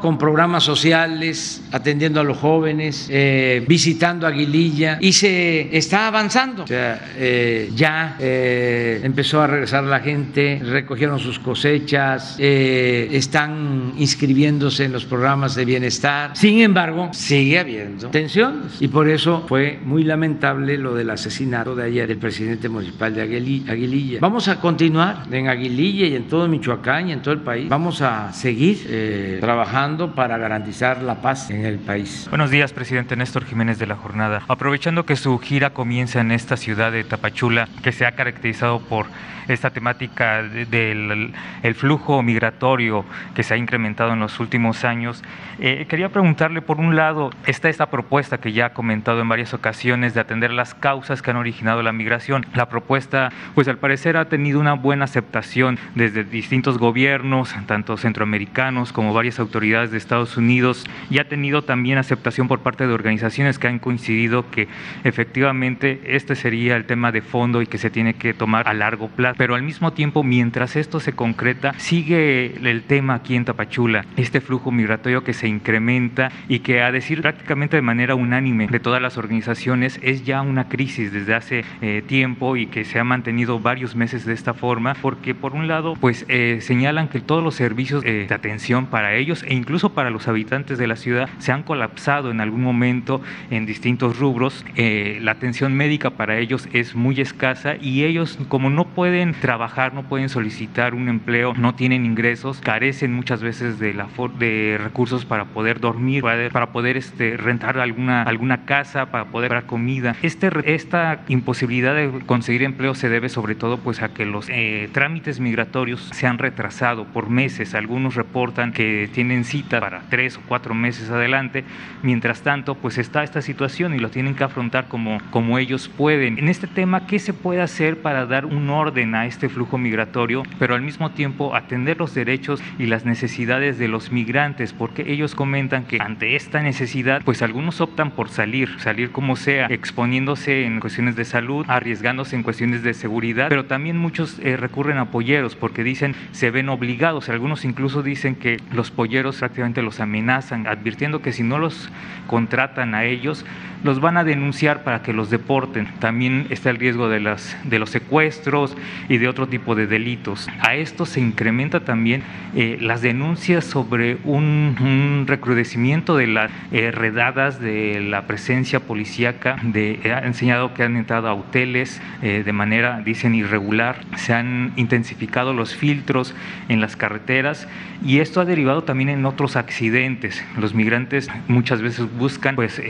con programas sociales, atendiendo a los jóvenes, eh, visitando Aguililla y se está avanzando. Eh, ya eh, empezó a regresar la gente, recogieron sus cosechas, están inscribiéndose en los programas de bienestar. Sin embargo, sigue habiendo tensiones y por eso fue muy lamentable lo del asesinato de ayer del presidente municipal de Aguililla. Vamos a continuar en Aguililla y en todo Michoacán y en todo el país. Vamos a seguir trabajando para garantizar la paz en el país. Buenos días, presidente Néstor Jiménez de la Jornada. Aprovechando que su gira comienza en esta ciudad de Tapachula, que se ha caracterizado por esta temática del el flujo migratorio que se ha incrementado en los últimos años. Eh, quería preguntarle, por un lado, está esta propuesta que ya ha comentado en varias ocasiones de atender las causas que han originado la migración. La propuesta, pues al parecer ha tenido una buena aceptación desde distintos gobiernos, tanto centroamericanos como varias autoridades de Estados Unidos, y ha tenido también aceptación por parte de organizaciones que han coincidido que efectivamente este sería el tema de fondo y que se tiene que tomar a largo plazo pero al mismo tiempo, mientras esto se concreta, sigue el tema aquí en Tapachula, este flujo migratorio que se incrementa y que a decir prácticamente de manera unánime de todas las organizaciones es ya una crisis desde hace eh, tiempo y que se ha mantenido varios meses de esta forma, porque por un lado, pues eh, señalan que todos los servicios eh, de atención para ellos e incluso para los habitantes de la ciudad se han colapsado en algún momento en distintos rubros. la atención médica para ellos es muy escasa y ellos como no pueden trabajar, no pueden solicitar un empleo, no tienen ingresos, carecen muchas veces de, la de recursos para poder dormir, para, poder este, rentar alguna, alguna casa, para poder dar comida. Este, esta imposibilidad de conseguir empleo se debe sobre todo pues, a que los eh, trámites migratorios se han retrasado por meses. Algunos reportan que tienen cita para tres o cuatro meses adelante. Mientras tanto, pues está esta situación y lo tienen que afrontar como, como ellos pueden. En este tema, ¿qué se puede hacer para dar un orden a este flujo migratorio, pero al mismo tiempo atender los derechos y las necesidades de los migrantes? Porque ellos comentan que ante esta necesidad, pues algunos optan por salir, salir como sea, exponiéndose en cuestiones de salud, arriesgándose en cuestiones de seguridad, pero también muchos eh, recurren a polleros porque dicen se ven obligados. Algunos incluso dicen que los polleros prácticamente los amenazan, advirtiendo que si no los contratan a ellos, los van a denunciar para que los deporten. También está el riesgo de, los secuestros y de otro tipo de delitos. A esto se incrementa también eh, las denuncias sobre un, recrudecimiento de las eh, redadas de la presencia policíaca. De, ha enseñado que han entrado a hoteles eh, de manera, dicen, irregular. Se han intensificado los filtros en las carreteras y esto ha derivado también en otros accidentes. Los migrantes muchas veces buscan pues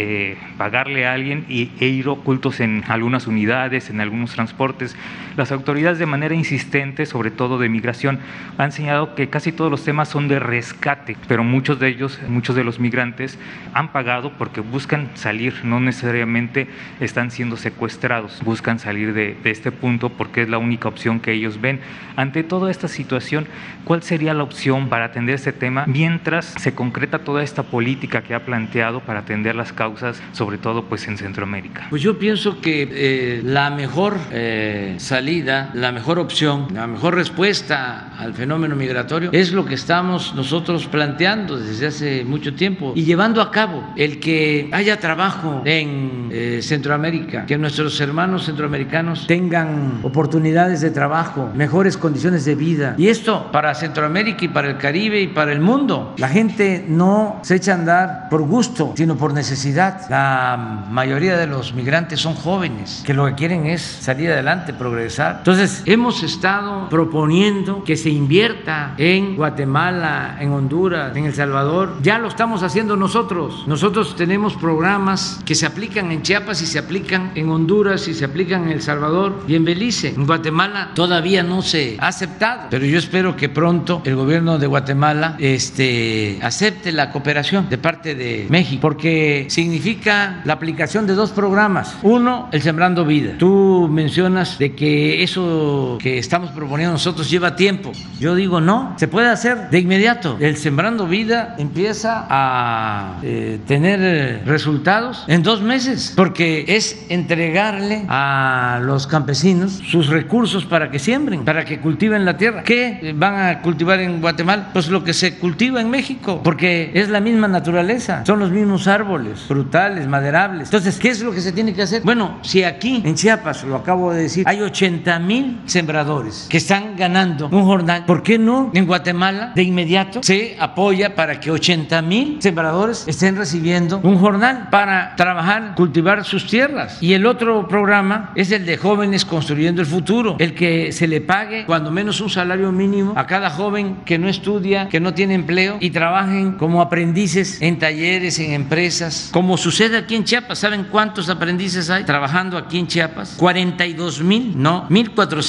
pagar a alguien y, e ir ocultos en algunas unidades, en algunos transportes. Las autoridades de manera insistente, sobre todo de migración, han señalado que casi todos los temas son de rescate, pero muchos de ellos, muchos de los migrantes han pagado porque buscan salir, no necesariamente están siendo secuestrados, buscan salir de, de este punto porque es la única opción que ellos ven. Ante toda esta situación, ¿cuál sería la opción para atender este tema mientras se concreta toda esta política que ha planteado para atender las causas, sobre todo pues en Centroamérica? Pues yo pienso que eh, la mejor eh, salida, la mejor opción, la mejor respuesta al fenómeno migratorio es lo que estamos nosotros planteando desde hace mucho tiempo y llevando a cabo el que haya trabajo en eh, Centroamérica, que nuestros hermanos centroamericanos tengan oportunidades de trabajo, mejores condiciones de vida. Y esto para Centroamérica y para el Caribe y para el mundo. La gente no se echa a andar por gusto, sino por necesidad. La mayoría de los migrantes son jóvenes que lo que quieren es salir adelante, progresar. Entonces, hemos estado proponiendo que se invierta en Guatemala, en Honduras, en El Salvador. Ya lo estamos haciendo nosotros. Nosotros tenemos programas que se aplican en Chiapas y se aplican en Honduras y se aplican en El Salvador y en Belice. En Guatemala todavía no se ha aceptado, pero yo espero que pronto el gobierno de Guatemala este, acepte la cooperación de parte de México, porque significa la aplicación de dos programas. Uno, el Sembrando Vida. Tú mencionas de que eso que estamos proponiendo nosotros lleva tiempo. Yo digo, no, se puede hacer de inmediato. El Sembrando Vida empieza a eh, tener resultados en dos meses, porque es entregarle a los campesinos sus recursos para que siembren, para que cultiven la tierra. ¿Qué van a cultivar en Guatemala? Pues lo que se cultiva en México, porque es la misma naturaleza, son los mismos árboles, frutales, maderables entonces, ¿qué es lo que se tiene que hacer? Bueno, si aquí en Chiapas, lo acabo de decir, hay 80 mil sembradores que están ganando un jornal, ¿por qué no en Guatemala de inmediato se apoya para que 80 mil sembradores estén recibiendo un jornal para trabajar, cultivar sus tierras? Y el otro programa es el de jóvenes construyendo el futuro, el que se le pague cuando menos un salario mínimo a cada joven que no estudia, que no tiene empleo y trabajen como aprendices en talleres, en empresas, como sucede aquí en Chiapas. ¿Saben cuántos aprendices hay trabajando aquí en Chiapas? 42 mil, no,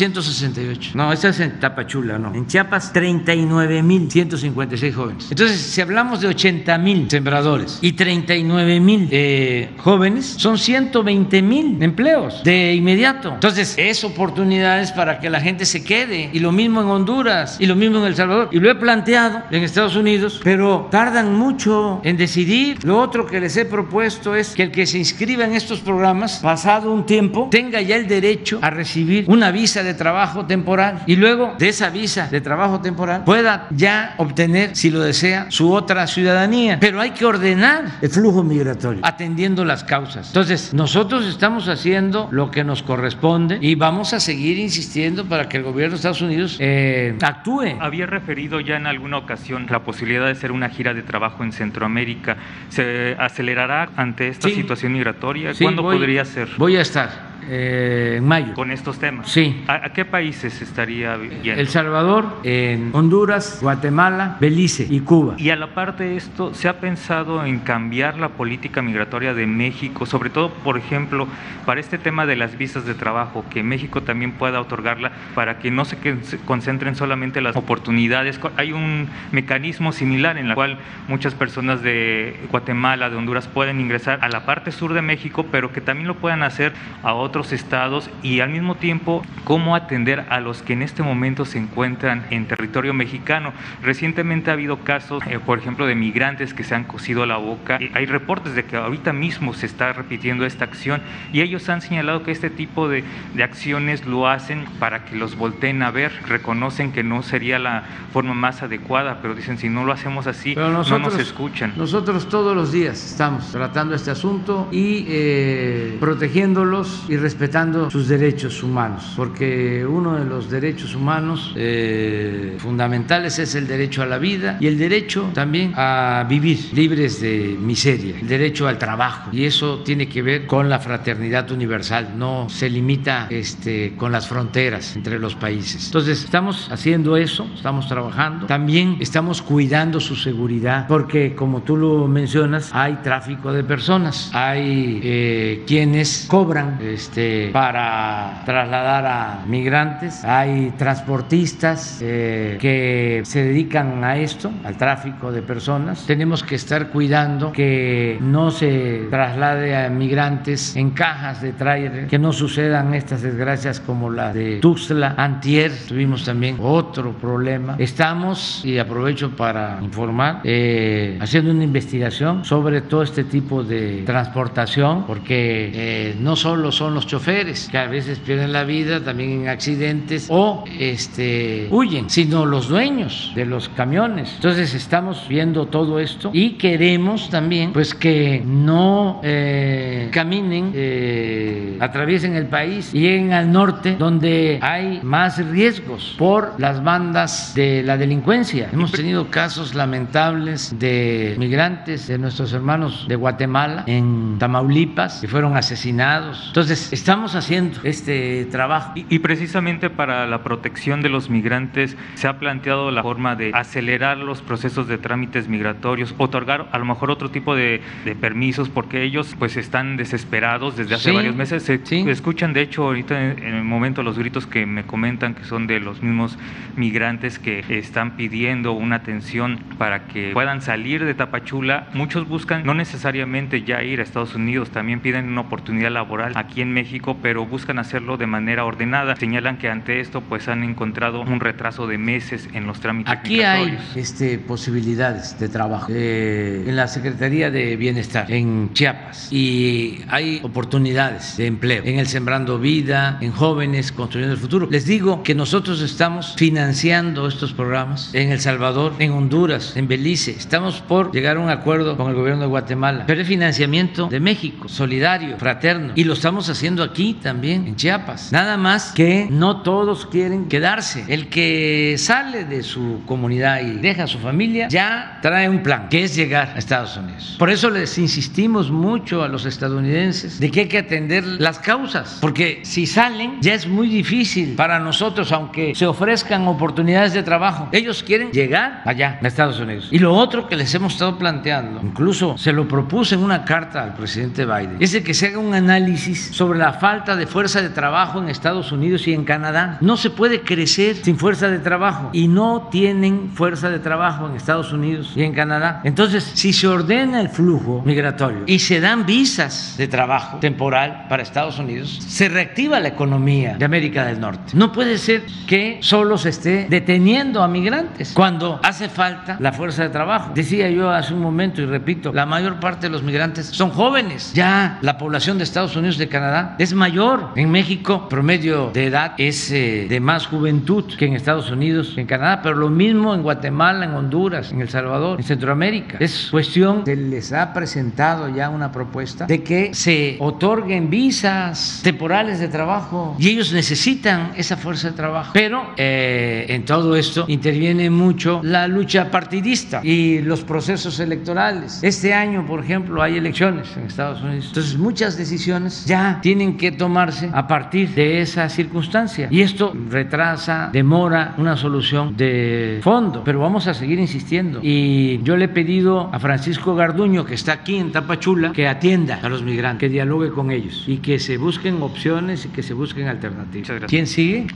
1468. No, esa es en Tapachula, no. En Chiapas, 39 mil 156 jóvenes. Entonces, si hablamos de 80 mil sembradores y 39 mil eh, jóvenes, son 120 mil empleos de inmediato. Entonces, es oportunidades para que la gente se quede. Y lo mismo en Honduras, y lo mismo en El Salvador. Y lo he planteado en Estados Unidos, pero tardan mucho en decidir. Lo otro que les he propuesto es que el que se inscriba en estos programas, pasado un tiempo, tenga ya el derecho a recibir una visa de trabajo temporal y luego de esa visa de trabajo temporal pueda ya obtener, si lo desea, su otra ciudadanía. Pero hay que ordenar el flujo migratorio, atendiendo las causas. Entonces, nosotros estamos haciendo lo que nos corresponde y vamos a seguir insistiendo para que el gobierno de Estados Unidos eh, actúe. Había referido ya en alguna ocasión la posibilidad de hacer una gira de trabajo en Centroamérica. ¿Se acelerará ante esta situación migratoria? ¿Cuándo podría ser? Voy a estar eh, en mayo. Con estos temas. Sí. ¿A, qué países estaría yendo? El Salvador, en Honduras, Guatemala, Belice y Cuba. Y a la parte de esto, ¿se ha pensado en cambiar la política migratoria de México? Sobre todo, por ejemplo, para este tema de las visas de trabajo, que México también pueda otorgarla para que no se concentren solamente las oportunidades. Hay un mecanismo similar en el cual muchas personas de Guatemala, de Honduras pueden ingresar a la parte sur de México, pero que también lo puedan hacer a otros estados y al mismo tiempo cómo atender a los que en este momento se encuentran en territorio mexicano. Recientemente ha habido casos, eh, por ejemplo, de migrantes que se han cosido la boca. Hay reportes de que ahorita mismo se está repitiendo esta acción y ellos han señalado que este tipo de, de acciones lo hacen para que los volteen a ver, reconocen que no sería la forma más adecuada, pero dicen si no lo hacemos así, no nos escuchan. Nosotros todos los días estamos tratando este asunto y eh, protegiéndolos y respetando sus derechos humanos, porque uno de los derechos humanos eh, fundamentales es el derecho a la vida y el derecho también a vivir libres de miseria, el derecho al trabajo, y eso tiene que ver con la fraternidad universal, no se limita este, con las fronteras entre los países. Entonces, estamos haciendo eso, estamos trabajando, también estamos cuidando su seguridad, porque como tú lo mencionas, hay tráfico de personas, hay eh, quienes cobran este, para trasladar a migrantes, hay transportistas eh, que se dedican a esto, al tráfico de personas. Tenemos que estar cuidando que no se traslade a migrantes en cajas de tráiler, que no sucedan estas desgracias como la de Tuxtla, Antier, tuvimos también otro problema. Estamos, y aprovecho para informar, eh, haciendo una investigación sobre todo este tipo de transportación, porque eh, no solo son los choferes que a veces pierden la vida también en accidentes o este, huyen, sino los dueños de los camiones. Entonces estamos viendo todo esto y queremos también pues que no eh, caminen, eh, atraviesen el país y lleguen al norte donde hay más riesgos por las bandas de la delincuencia. Hemos tenido casos lamentables de migrantes de nuestros hermanos de Guatemala en Tamaulipas que fueron asesinados. Entonces estamos haciendo este trabajo. Y, precisamente para la protección de los migrantes se ha planteado la forma de acelerar los procesos de trámites migratorios, otorgar a lo mejor otro tipo de, permisos porque ellos pues están desesperados desde hace varios meses. Se escuchan de hecho ahorita en, el momento los gritos que me comentan que son de los mismos migrantes que están pidiendo una atención para que puedan salir de Tapachula. Muchos buscan no necesariamente ya ir a Estados Unidos, también piden una oportunidad laboral aquí en México, pero buscan hacerlo de manera ordenada. Señalan que ante esto pues han encontrado un retraso de meses en los trámites Aquí hay este, posibilidades de trabajo eh, en la Secretaría de Bienestar en Chiapas y hay oportunidades de empleo en el Sembrando Vida, en Jóvenes Construyendo el Futuro. Les digo que nosotros estamos financiando estos programas en El Salvador, en Honduras, en Belice. Estamos por llegar a un acuerdo con el gobierno de Guatemala, pero es financiamiento de México, solidario, fraterno, y lo estamos haciendo aquí también, en Chiapas. Nada más que no todos quieren quedarse. El que sale de su comunidad y deja a su familia ya trae un plan, que es llegar a Estados Unidos. Por eso les insistimos mucho a los estadounidenses de que hay que atender las causas, porque si salen ya es muy difícil para nosotros, aunque se ofrezcan oportunidades de trabajo. Ellos quieren llegar allá, a Estados Unidos. Y lo otro que les hemos estado planteando, incluso se lo propuse en una carta al presidente Biden, es de que se haga un análisis sobre la falta de fuerza de trabajo en Estados Unidos y en Canadá. No se puede crecer sin fuerza de trabajo y no tienen fuerza de trabajo en Estados Unidos y en Canadá. Entonces, si se ordena el flujo migratorio y se dan visas de trabajo temporal para Estados Unidos, se reactiva la economía de América del Norte. No puede ser que solo se esté deteniendo a migrantes cuando hace falta la fuerza de trabajo. Decía yo hace un momento y repito, la mayor parte de los migrantes son jóvenes. Ya la población de Estados Unidos y de Canadá es mayor. En México, promedio de edad es eh, de más juventud que en Estados Unidos en Canadá, pero lo mismo en Guatemala, en Honduras, en El Salvador, en Centroamérica. Es cuestión, se les ha presentado ya una propuesta de que se otorguen visas temporales de trabajo y ellos necesitan esa fuerza de trabajo. Pero eh, en todo esto interviene mucho la lucha partidista y los procesos electorales. Este año, por ejemplo, hay elecciones en Estados Unidos. Entonces, muchas decisiones ya tienen tienen que tomarse a partir de esa circunstancia. Y esto retrasa, demora una solución de fondo, pero vamos a seguir insistiendo. Y yo le he pedido a Francisco Garduño, que está aquí en Tapachula, que atienda a los migrantes, que dialogue con ellos y que se busquen opciones y que se busquen alternativas. ¿Quién sigue?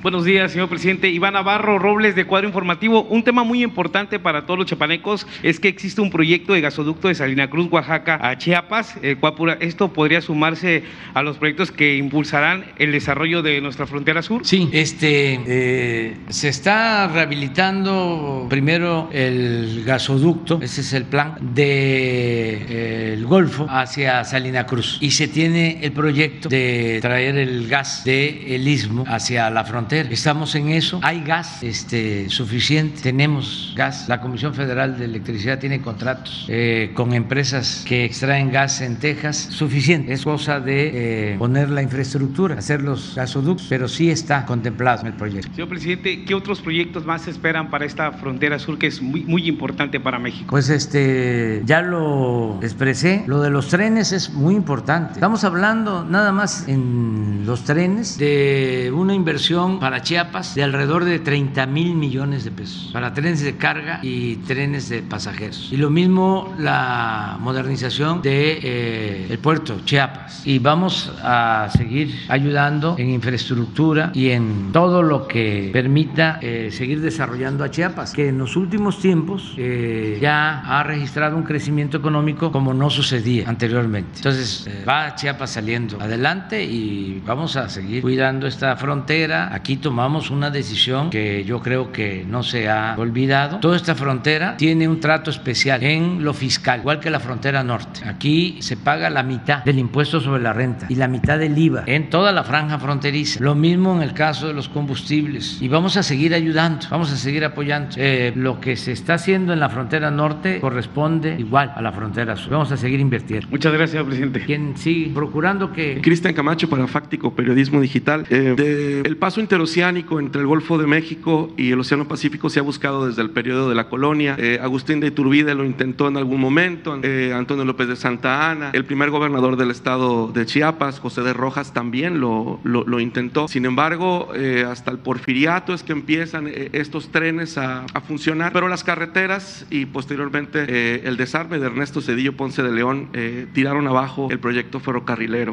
Buenos días, señor presidente. Iván Navarro Robles de Cuadro Informativo. Un tema muy importante para todos los chapanecos es que existe un proyecto de gasoducto de Salina Cruz, Oaxaca a Chiapas. esto podría sumarse a los proyectos que impulsarán el desarrollo de nuestra frontera sur. Sí, este eh, se está rehabilitando primero el gasoducto, ese es el plan de eh, el Golfo hacia Salina Cruz y se tiene el proyecto de traer el gas del el istmo hacia la frontera Estamos en eso. Hay gas este, suficiente, tenemos gas. La Comisión Federal de Electricidad tiene contratos eh, con empresas que extraen gas en Texas, suficiente. Es cosa de eh, poner la infraestructura, hacer los gasoductos, pero sí está contemplado en el proyecto. Señor presidente, ¿qué otros proyectos más se esperan para esta frontera sur que es muy, muy importante para México? Pues este, ya lo expresé, lo de los trenes es muy importante. Estamos hablando nada más en los trenes de una inversión para Chiapas de alrededor de 30 mil millones de pesos para trenes de carga y trenes de pasajeros. Y lo mismo la modernización de eh, puerto Chiapas. Y vamos a seguir ayudando en infraestructura y en todo lo que permita eh, seguir desarrollando a Chiapas, que en los últimos tiempos eh, ya ha registrado un crecimiento económico como no sucedía anteriormente. Entonces va Chiapas saliendo adelante y vamos a seguir cuidando esta frontera. Aquí aquí tomamos una decisión que yo creo que no se ha olvidado. Toda esta frontera tiene un trato especial en lo fiscal, igual que la frontera norte. Aquí se paga la mitad del impuesto sobre la renta y la mitad del IVA en toda la franja fronteriza. Lo mismo en el caso de los combustibles. Y vamos a seguir ayudando, vamos a seguir apoyando. Eh, lo que se está haciendo en la frontera norte corresponde igual a la frontera sur. Vamos a seguir invirtiendo. Muchas gracias, presidente. ¿Quién sigue procurando que... Cristian Camacho para Fáctico Periodismo Digital. Eh, el paso inter oceánico entre el Golfo de México y el Océano Pacífico se ha buscado desde el periodo de la colonia. Eh, Agustín de Iturbide lo intentó en algún momento, eh, Antonio López de Santa Ana, el primer gobernador del estado de Chiapas, José de Rojas, también lo, lo, intentó. Sin embargo, eh, hasta el porfiriato es que empiezan estos trenes a, a, funcionar, pero las carreteras y posteriormente el desarme de Ernesto Cedillo Ponce de León tiraron abajo el proyecto ferrocarrilero.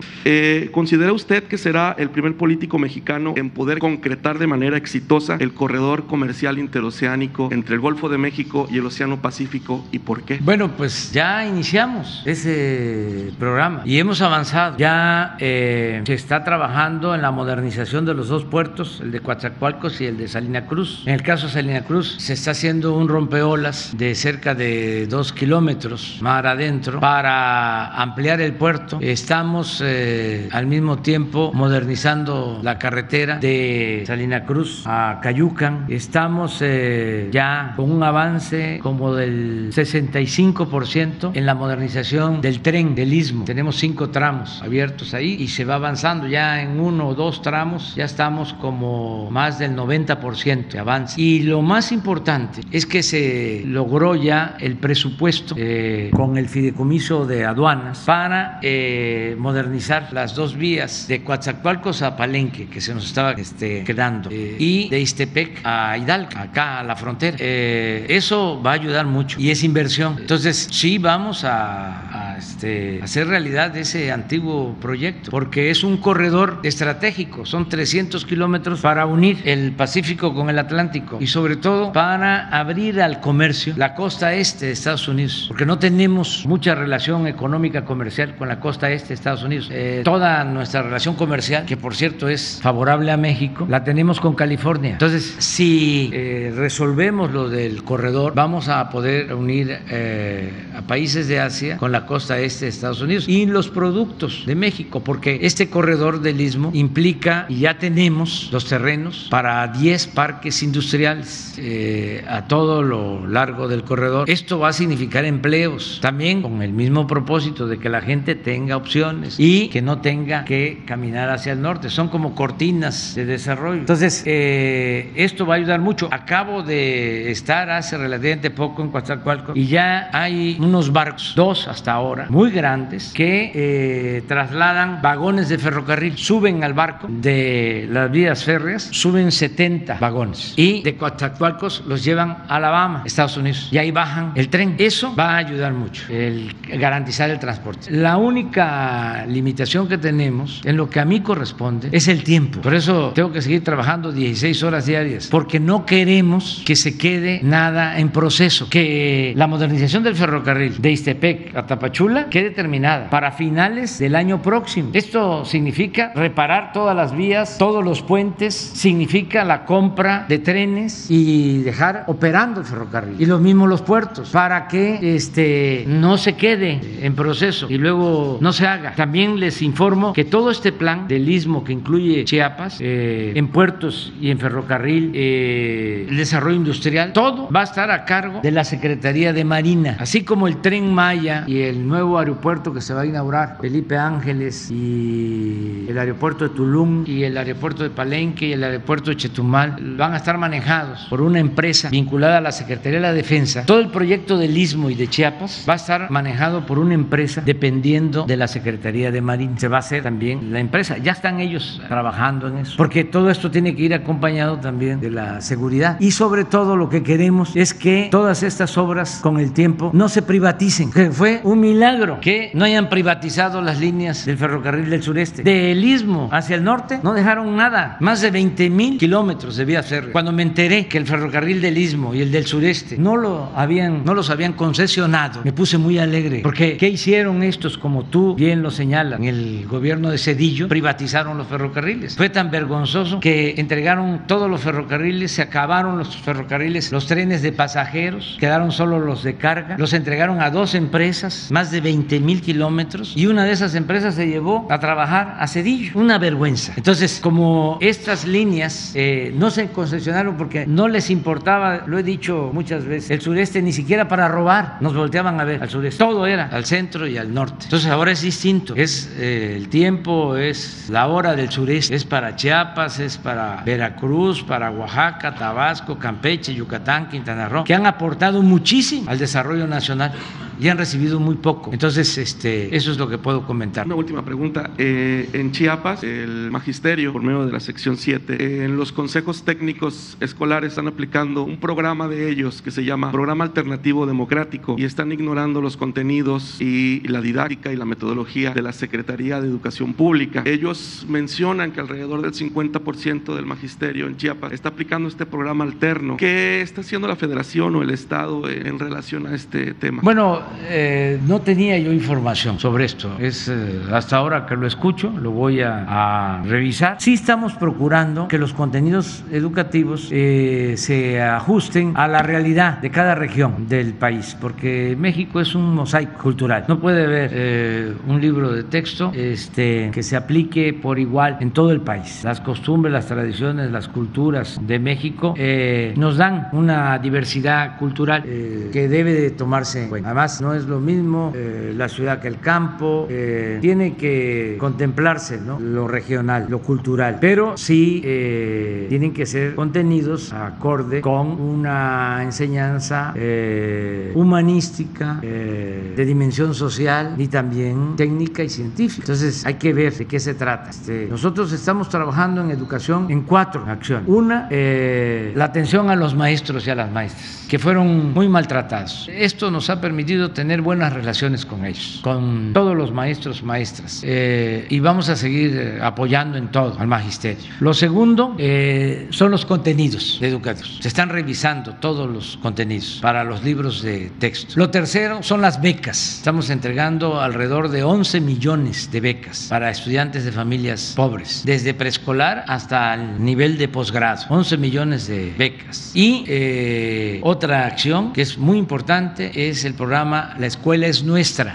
¿Considera usted que será el primer político mexicano en poder con concretar de manera exitosa el corredor comercial interoceánico entre el Golfo de México y el Océano Pacífico y por qué? Bueno, pues ya iniciamos ese programa y hemos avanzado. Ya eh, se está trabajando en la modernización de los dos puertos, el de Coatzacoalcos y el de Salina Cruz. En el caso de Salina Cruz se está haciendo un rompeolas de cerca de dos kilómetros mar adentro para ampliar el puerto. Estamos eh, al mismo tiempo modernizando la carretera de Salina Cruz a Cayucan. Estamos eh, ya con un avance como del 65% en la modernización del tren del Istmo. Tenemos cinco tramos abiertos ahí y se va avanzando. Ya en uno o dos tramos ya estamos como más del 90% de avance. Y lo más importante es que se logró ya el presupuesto eh, con el fideicomiso de aduanas para eh, modernizar las dos vías de Coatzacoalcos a Palenque, que se nos estaba este, quedando. Eh, y de Istepec a Hidalgo, acá a la frontera. Eh, eso va a ayudar mucho y es inversión. Entonces, sí vamos a, este, hacer realidad ese antiguo proyecto, porque es un corredor estratégico. Son 300 kilómetros para unir el Pacífico con el Atlántico y sobre todo para abrir al comercio la costa este de Estados Unidos, porque no tenemos mucha relación económica comercial con la costa este de Estados Unidos. Eh, toda nuestra relación comercial, que por cierto es favorable a México, la tenemos con California. Entonces, si eh, resolvemos lo del corredor, vamos a poder unir eh, a países de Asia con la costa este de Estados Unidos y los productos de México, porque este corredor del istmo implica, y ya tenemos los terrenos para 10 parques industriales eh, a todo lo largo del corredor. Esto va a significar empleos, también con el mismo propósito de que la gente tenga opciones y que no tenga que caminar hacia el norte. Son como cortinas de desarrollo entonces, eh, esto va a ayudar mucho. Acabo de estar hace relativamente poco en Coatzacoalcos y ya hay unos barcos, dos hasta ahora ahora muy grandes que eh, trasladan vagones de ferrocarril, suben al barco de las vías férreas, suben 70 vagones y de Coatzacoalcos los llevan a Alabama, Estados Unidos, y ahí bajan el tren. Eso va a ayudar mucho, el garantizar el transporte. La única limitación que tenemos en lo que a mí corresponde es el tiempo. Por eso tengo que seguir trabajando 16 horas diarias, porque no queremos que se quede nada en proceso, que la modernización del ferrocarril de Istepec a Tapachula quede terminada para finales del año próximo. Esto significa reparar todas las vías, todos los puentes, significa la compra de trenes y dejar operando el ferrocarril. Y lo mismo los puertos, para que este, no se quede en proceso y luego no se haga. También les informo que todo este plan del istmo que incluye Chiapas, eh, en puertos y en ferrocarril, eh, el desarrollo industrial, todo va a estar a cargo de la Secretaría de Marina, así como el tren Maya y el nuevo aeropuerto que se va a inaugurar, Felipe Ángeles y el aeropuerto de Tulum y el aeropuerto de Palenque y el aeropuerto de Chetumal van a estar manejados por una empresa vinculada a la Secretaría de la Defensa. Todo el proyecto del Istmo y de Chiapas va a estar manejado por una empresa dependiendo de la Secretaría de Marina. Se va a hacer también la empresa. Ya están ellos trabajando en eso, porque todo esto tiene que ir acompañado también de la seguridad. Y sobre todo lo que queremos es que todas estas obras con el tiempo no se privaticen. Que fue un milagro que no hayan privatizado las líneas del ferrocarril del sureste. Del istmo hacia el norte no dejaron nada. Más de 20 mil kilómetros de vías férreas. Cuando me enteré que el ferrocarril del istmo y el del sureste no, lo habían, no los habían concesionado, me puse muy alegre. Porque ¿qué hicieron estos, como tú bien lo señalas, en el gobierno de Cedillo? Privatizaron los ferrocarriles. Fue tan vergonzoso que entregaron todos los ferrocarriles, se acabaron los ferrocarriles, los trenes de pasajeros, quedaron solo los de carga, los entregaron a dos empresas, más de 20 mil kilómetros, y una de esas empresas se llevó a trabajar a Cedillo. Una vergüenza. Entonces, como estas líneas eh, no se concesionaron porque no les importaba, lo he dicho muchas veces, el sureste ni siquiera para robar, nos volteaban a ver al sureste, todo era al centro y al norte. Entonces ahora es distinto, es eh, el tiempo, es la hora del sureste, es para Chiapas, es para Veracruz, para Oaxaca, Tabasco, Campeche, Yucatán, Quintana Roo, que han aportado muchísimo al desarrollo nacional y han recibido muy poco. Entonces, este, eso es lo que puedo comentar. Una última pregunta. Eh, en Chiapas, el magisterio, por medio de la sección 7, eh, en los consejos técnicos escolares están aplicando un programa de ellos que se llama Programa Alternativo Democrático y están ignorando los contenidos y la didáctica y la metodología de la Secretaría de Educación Pública. Ellos mencionan que alrededor del 50% del magisterio en Chiapas está aplicando este programa alterno. ¿Qué está haciendo la federación o el Estado en, en relación a este tema? Bueno, eh, no tenía yo información sobre esto. Es eh, hasta ahora que lo escucho, lo voy a, revisar. Sí estamos procurando que los contenidos educativos eh, se ajusten a la realidad de cada región del país, porque México es un mosaico cultural. No puede haber eh, un libro de texto este, que se aplique por igual en todo el país. Las costumbres, las tradiciones, las culturas de México nos dan una diversidad cultural que debe de tomarse en cuenta. Además, no es lo mismo eh, la ciudad que el campo, eh, tiene que contemplarse ¿no? lo regional, lo cultural, pero sí eh, tienen que ser contenidos acorde con una enseñanza humanística, de dimensión social y también técnica y científica. Entonces hay que ver de qué se trata. Este, nosotros estamos trabajando en educación en cuatro acciones. Una, la atención a los maestros y a las maestras, que fueron muy maltratados. Esto nos ha permitido tener buenas relaciones con ellos, con todos los maestros, maestras, eh, y vamos a seguir eh, apoyando en todo al magisterio. Lo segundo eh, son los contenidos educativos. Se están revisando todos los contenidos para los libros de texto. Lo tercero son las becas. Estamos entregando alrededor de 11 millones de becas para estudiantes de familias pobres, desde preescolar hasta el nivel de posgrado. 11 millones de becas. Y otra acción que es muy importante es el programa La Escuela es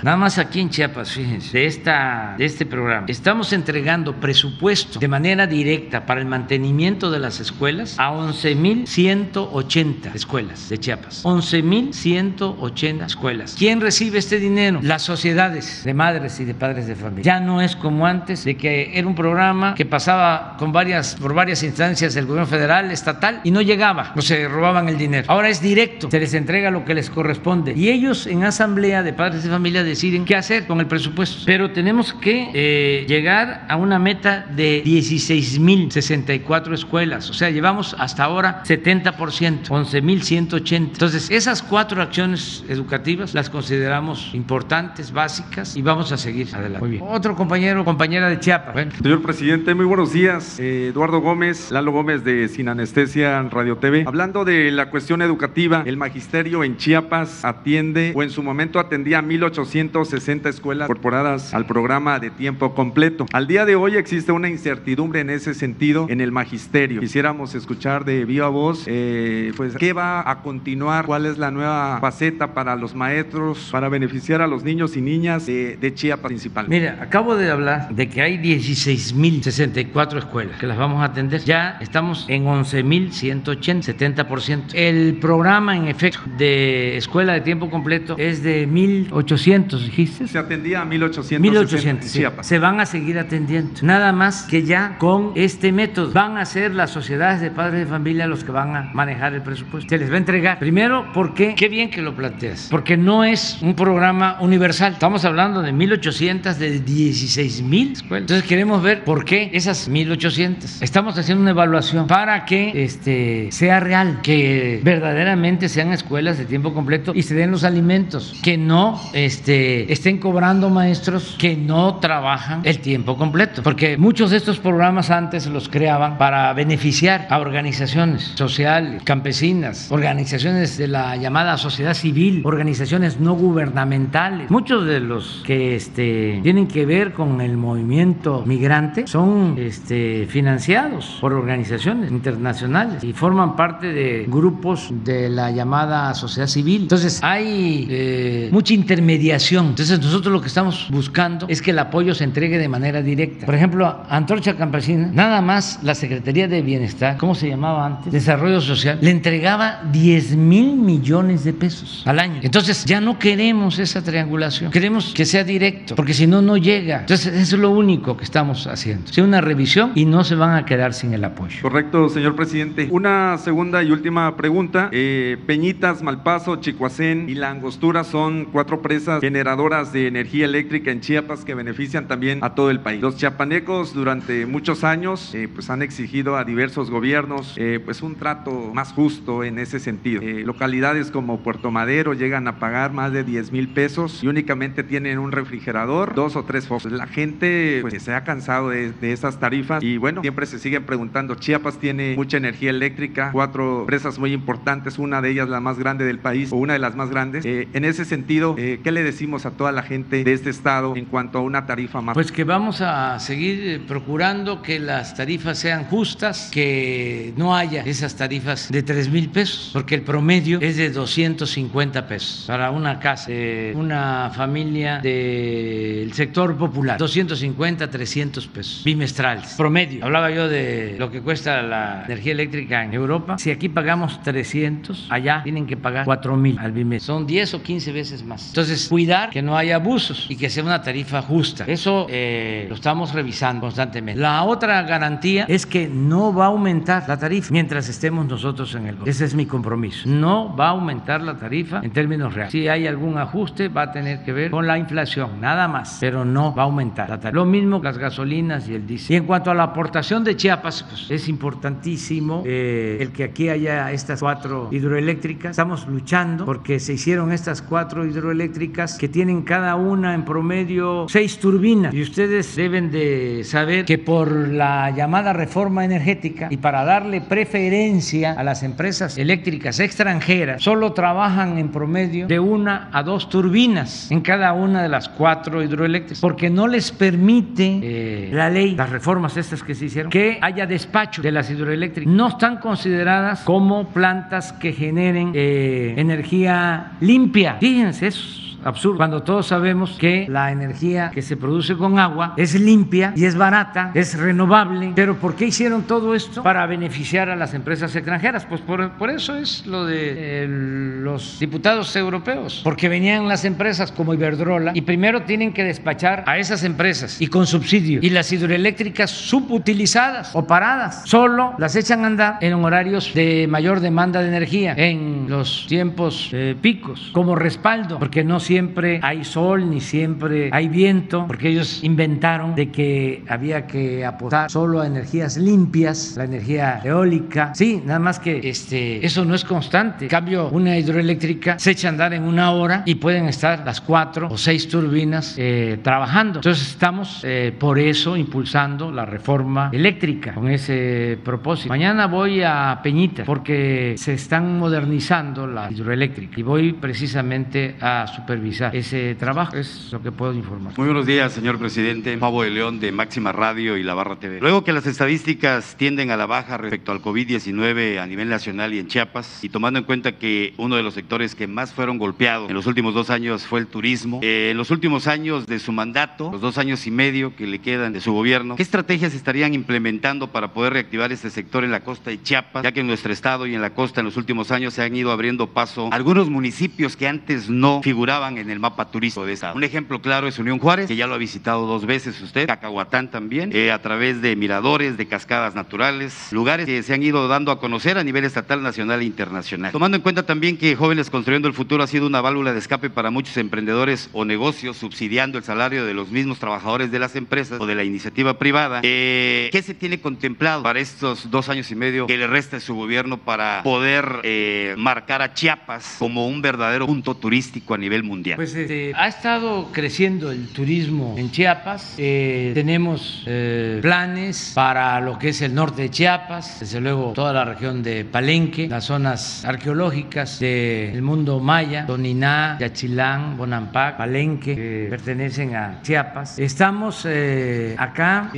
Nada más aquí en Chiapas, fíjense, de, esta, de este programa. Estamos entregando presupuesto de manera directa para el mantenimiento de las escuelas a 11.180 escuelas de Chiapas. 11.180 escuelas. ¿Quién recibe este dinero? Las sociedades de madres y de padres de familia. Ya no es como antes, de que era un programa que pasaba con varias, por varias instancias del gobierno federal, estatal, y no llegaba, o se robaban el dinero. Ahora es directo, se les entrega lo que les corresponde. Y ellos en asamblea de padres de familia deciden qué hacer con el presupuesto. Pero tenemos que eh, llegar a una meta de 16.064 escuelas. O sea, llevamos hasta ahora 70%, 11.180. Entonces, esas cuatro acciones educativas las consideramos importantes, básicas, y vamos a seguir adelante. Muy bien. Otro compañero, compañera de Chiapas. Bueno. Señor presidente, muy buenos días. Eh, Eduardo Gómez, Lalo Gómez de Sin Anestesia Radio TV. Hablando de la cuestión educativa, el magisterio en Chiapas atiende o en su momento atendía 1.860 escuelas incorporadas al programa de tiempo completo. Al día de hoy existe una incertidumbre en ese sentido en el magisterio. Quisiéramos escuchar de viva voz, eh, pues, qué va a continuar, cuál es la nueva faceta para los maestros, para beneficiar a los niños y niñas de, de Chiapas principalmente. Mira, acabo de hablar de que hay 16.064 escuelas que las vamos a atender. Ya estamos en 11.180, 70%. El programa, en efecto, de escuela de tiempo completo es de 1.800, dijiste. Se atendía a 1.860 1.800, en sí. Chiapas. Se van a seguir atendiendo. Nada más que ya con este método van a ser las sociedades de padres de familia los que van a manejar el presupuesto. Se les va a entregar. Primero, porque, qué bien que lo planteas, porque no es un programa universal. Estamos hablando de 1.800 de 16.000 escuelas. Entonces queremos ver por qué esas 1.800. Estamos haciendo una evaluación para que este, sea real, que verdaderamente sean escuelas de tiempo completo y se den los alimentos, que no este, estén cobrando maestros que no trabajan el tiempo completo. Porque muchos de estos programas antes los creaban para beneficiar a organizaciones sociales, campesinas, organizaciones de la llamada sociedad civil, organizaciones no gubernamentales. Muchos de los que este, tienen que ver con el movimiento migrante son este, financiados por organizaciones internacionales y forman parte de grupos de la llamada sociedad civil. Entonces hay eh, mucha intermediación. Entonces nosotros lo que estamos buscando es que el apoyo se entregue de manera directa. Por ejemplo, Antorcha Campesina, nada más la Secretaría de Bienestar, ¿cómo se llamaba antes? Desarrollo Social, le entregaba 10 mil millones de pesos al año. Entonces ya no queremos esa triangulación, queremos que sea directo, porque si no, no llega. Entonces eso es lo único que estamos haciendo. Sea una revisión y no se van a quedar sin el apoyo. Correcto, señor presidente. Una segunda y última pregunta. Eh, Peñitas, Malpaso, Chicoacén y La Angostura son cuatro presas generadoras de energía eléctrica en Chiapas que benefician también a todo el país. Los chiapanecos durante muchos años eh, pues han exigido a diversos gobiernos eh, pues un trato más justo en ese sentido. Eh, localidades como Puerto Madero llegan a pagar más de 10 mil pesos y únicamente tienen un refrigerador, dos o tres focos. La gente pues se ha cansado de, esas tarifas y bueno, siempre se siguen preguntando. Chiapas tiene mucha energía eléctrica, cuatro presas muy importantes, una de ellas la más grande del país o una de las más grandes. En ese sentido, ¿qué le decimos a toda la gente de este estado en cuanto a una tarifa más? Pues que vamos a seguir eh, procurando que las tarifas sean justas, que no haya esas tarifas de 3 mil pesos, porque el promedio es de 250 pesos para una casa, eh, una familia del sector popular, 250, 300 pesos bimestrales, promedio. Hablaba yo de lo que cuesta la energía eléctrica en Europa. Si aquí pagamos 300, allá tienen que pagar 4 mil al bimestre. Son 10 o 15 veces más. Entonces, cuidar que no haya abusos y que sea una tarifa justa. Eso eh, lo estamos revisando constantemente. La otra garantía es que no va a aumentar la tarifa mientras estemos nosotros en el gobierno. Ese es mi compromiso. No va a aumentar la tarifa en términos reales. Si hay algún ajuste, va a tener que ver con la inflación, nada más, pero no va a aumentar la tarifa. Lo mismo las gasolinas y el diésel. Y en cuanto a la aportación de Chiapas, pues, es importantísimo eh, el que aquí haya estas cuatro hidroeléctricas. Estamos luchando porque se hicieron estas cuatro hidroeléctricas que tienen cada una en promedio seis turbinas. Y ustedes deben de saber que por la llamada reforma energética y para darle preferencia a las empresas eléctricas extranjeras, solo trabajan en promedio de una a dos turbinas en cada una de las cuatro hidroeléctricas, porque no les permite eh, la ley, las reformas estas que se hicieron, que haya despacho de las hidroeléctricas. No están consideradas como plantas que generen eh, energía limpia. Fíjense, eso absurdo, cuando todos sabemos que la energía que se produce con agua es limpia y es barata, es renovable. Pero ¿por qué hicieron todo esto? Para beneficiar a las empresas extranjeras. Pues por, por eso es lo de eh, los diputados europeos, porque venían las empresas como Iberdrola y primero tienen que despachar a esas empresas y con subsidio. Y las hidroeléctricas subutilizadas o paradas, solo las echan a andar en horarios de mayor demanda de energía, en los tiempos eh, picos, como respaldo, porque no siempre hay sol ni siempre hay viento, porque ellos inventaron de que había que apostar solo a energías limpias, la energía eólica. Sí, nada más que este, eso no es constante. En cambio, una hidroeléctrica se echa a andar en una hora y pueden estar las cuatro o seis turbinas eh, trabajando. Entonces estamos eh, por eso impulsando la reforma eléctrica con ese propósito. Mañana voy a Peñita porque se están modernizando la hidroeléctrica y voy precisamente a supervisar ese trabajo. Es lo que puedo informar. Muy buenos días, señor presidente. Pablo de León de Máxima Radio y La Barra TV. Luego que las estadísticas tienden a la baja respecto al COVID-19 a nivel nacional y en Chiapas, y tomando en cuenta que uno de los sectores que más fueron golpeados en los últimos dos años fue el turismo, eh, en los últimos años de su mandato, los dos años y medio que le quedan de su gobierno, ¿qué estrategias estarían implementando para poder reactivar este sector en la costa de Chiapas, ya que en nuestro estado y en la costa en los últimos años se han ido abriendo paso algunos municipios que antes no figuraban en el mapa turístico de esta. Un ejemplo claro es Unión Juárez, que ya lo ha visitado dos veces usted, Cacahuatán también, eh, a través de miradores, de cascadas naturales, lugares que se han ido dando a conocer a nivel estatal, nacional e internacional. Tomando en cuenta también que Jóvenes Construyendo el Futuro ha sido una válvula de escape para muchos emprendedores o negocios, subsidiando el salario de los mismos trabajadores de las empresas o de la iniciativa privada, eh, ¿qué se tiene contemplado para estos dos años y medio que le resta a su gobierno para poder eh, marcar a Chiapas como un verdadero punto turístico a nivel mundial? Pues este, ha estado creciendo el turismo en Chiapas. Eh, tenemos eh, planes para lo que es el norte de Chiapas, desde luego toda la región de Palenque, las zonas arqueológicas del mundo maya, Toniná, Yachilán, Bonampak, Palenque, que pertenecen a Chiapas. Estamos eh, acá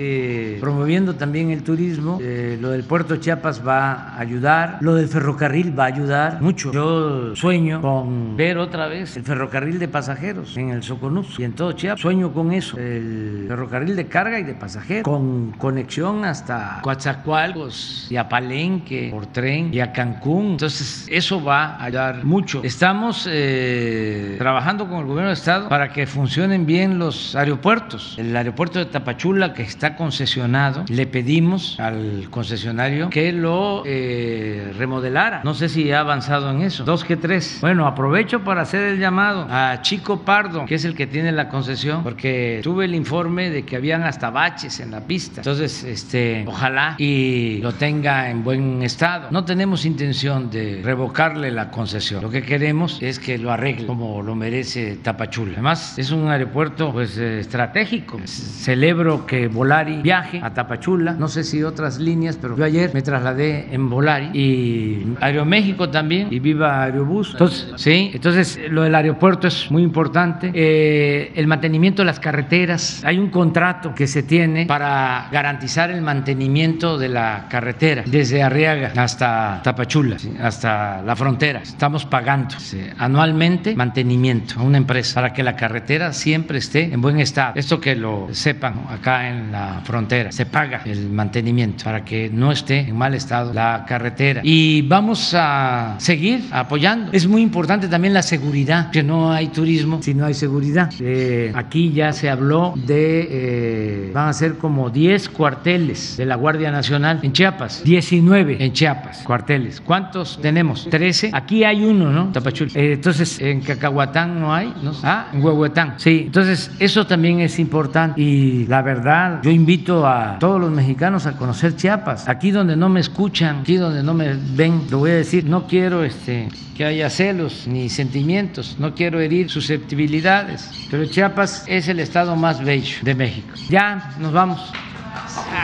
promoviendo también el turismo. lo del puerto Chiapas va a ayudar, lo del ferrocarril va a ayudar mucho. Yo sueño con ver otra vez el ferrocarril de pasajeros en el Soconús y en todo Chiapas. Sueño con eso, el ferrocarril de carga y de pasajeros, con conexión hasta Coatzacoalcos y a Palenque por tren y a Cancún. Entonces, eso va a ayudar mucho. Estamos eh, trabajando con el gobierno de Estado para que funcionen bien los aeropuertos. El aeropuerto de Tapachula, que está concesionado, le pedimos al concesionario que lo eh, remodelara. No sé si ha avanzado en eso. Dos que tres. Bueno, aprovecho para hacer el llamado a Chico Pardo, que es el que tiene la concesión, porque tuve el informe de que habían hasta baches en la pista. Entonces, este, ojalá y lo tenga en buen estado. No tenemos intención de revocarle la concesión. Lo que queremos es que lo arregle como lo merece Tapachula. Además, es un aeropuerto pues estratégico. Celebro que Volari viaje a Tapachula. No sé si otras líneas, pero yo ayer me trasladé en Volari y Aeroméxico también y viva Aerobús. Entonces, sí, entonces lo del aeropuerto es muy importante. Eh, el mantenimiento de las carreteras. Hay un contrato que se tiene para garantizar el mantenimiento de la carretera desde Arriaga hasta Tapachula, hasta la frontera. Estamos pagando anualmente mantenimiento a una empresa para que la carretera siempre esté en buen estado. Esto que lo sepan acá en la frontera. Se paga el mantenimiento para que no esté en mal estado la carretera. Y vamos a seguir apoyando. Es muy importante también la seguridad, que no hay turismo si no hay seguridad. Eh, aquí ya se habló de, eh, van a ser como 10 cuarteles de la Guardia Nacional en Chiapas, 19 en Chiapas, cuarteles. ¿Cuántos tenemos? 13. Aquí hay uno, ¿no? Tapachul. Eh, entonces, en Cacahuatán no hay, ¿no? Ah, en Huehuetán. Sí, entonces eso también es importante. Y la verdad, yo invito a todos los mexicanos a conocer Chiapas. Aquí donde no me escuchan, aquí donde no me ven, lo voy a decir, no quiero este, que haya celos ni sentimientos, no quiero herir susceptibilidades, pero Chiapas es el estado más bello de México. Ya nos vamos,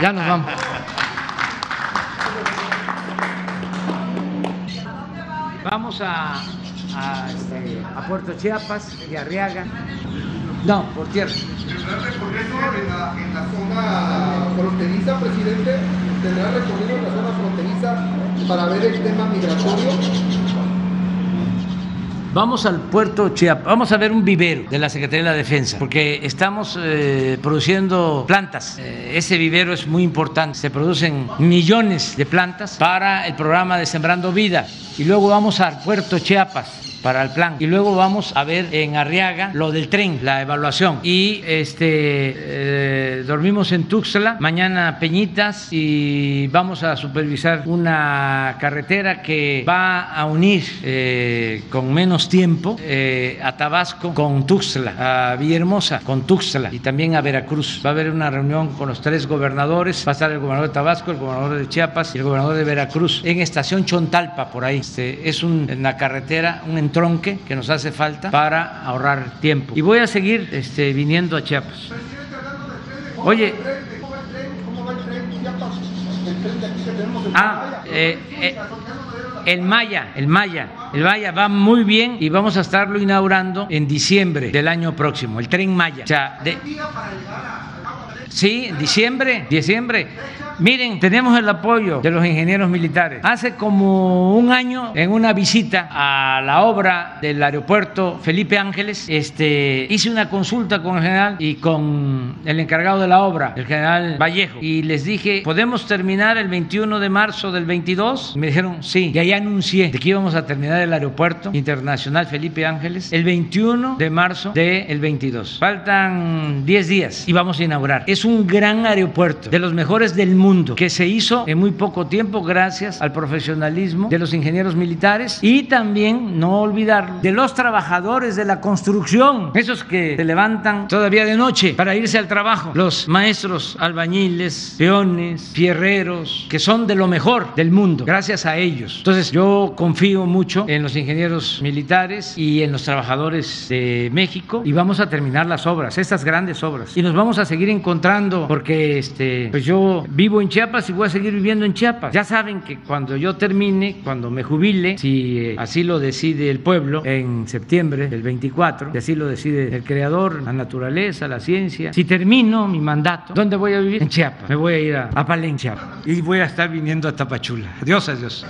ya nos vamos. Vamos a, a, este, a Puerto Chiapas y Arriaga. No, por tierra. ¿Tendrá recorrido en la, en la zona fronteriza, presidente? ¿Tendrá recorrido en la zona fronteriza para ver el tema migratorio? Vamos al puerto Chiapas, vamos a ver un vivero de la Secretaría de la Defensa, porque estamos eh, produciendo plantas. Eh, ese vivero es muy importante, se producen millones de plantas para el programa de Sembrando Vida. Y luego vamos al puerto Chiapas para el plan. Y luego vamos a ver en Arriaga lo del tren, la evaluación. Y este eh, dormimos en Tuxtla, mañana Peñitas y vamos a supervisar una carretera que va a unir eh, con menos tiempo eh, a Tabasco con Tuxtla, a Villahermosa con Tuxtla y también a Veracruz. Va a haber una reunión con los tres gobernadores, va a estar el gobernador de Tabasco, el gobernador de Chiapas y el gobernador de Veracruz en estación Chontalpa por ahí. Este, es una carretera, un tronque que nos hace falta para ahorrar tiempo. Y voy a seguir este, viniendo a Chiapas. Oye, ah, eh, eh, el Maya, el Maya, el Maya va muy bien y vamos a estarlo inaugurando en diciembre del año próximo, el tren Maya. O sea, de, sí, diciembre, diciembre. Miren, tenemos el apoyo de los ingenieros militares. Hace como un año, en una visita a la obra del aeropuerto Felipe Ángeles, este, hice una consulta con el general y con el encargado de la obra, el general Vallejo, y les dije, ¿podemos terminar el 21 de marzo del 22? me dijeron, sí, y ahí anuncié de que íbamos a terminar el aeropuerto internacional Felipe Ángeles el 21 de marzo del 22. Faltan 10 días y vamos a inaugurar. Es un gran aeropuerto, de los mejores del mundo que se hizo en muy poco tiempo gracias al profesionalismo de los ingenieros militares y también, no olvidar, de los trabajadores de la construcción, esos que se levantan todavía de noche para irse al trabajo, los maestros albañiles, peones, fierreros, que son de lo mejor del mundo, gracias a ellos. Entonces yo confío mucho en los ingenieros militares y en los trabajadores de México y vamos a terminar las obras, estas grandes obras. Y nos vamos a seguir encontrando porque este, pues yo vivo en Chiapas y voy a seguir viviendo en Chiapas. Ya saben que cuando yo termine, cuando me jubile, si eh, así lo decide el pueblo en septiembre del 24, si así lo decide el creador, la naturaleza, la ciencia, si termino mi mandato, ¿dónde voy a vivir? En Chiapas. Me voy a ir a, a Palenque y voy a estar viniendo a Tapachula. Adiós, adiós.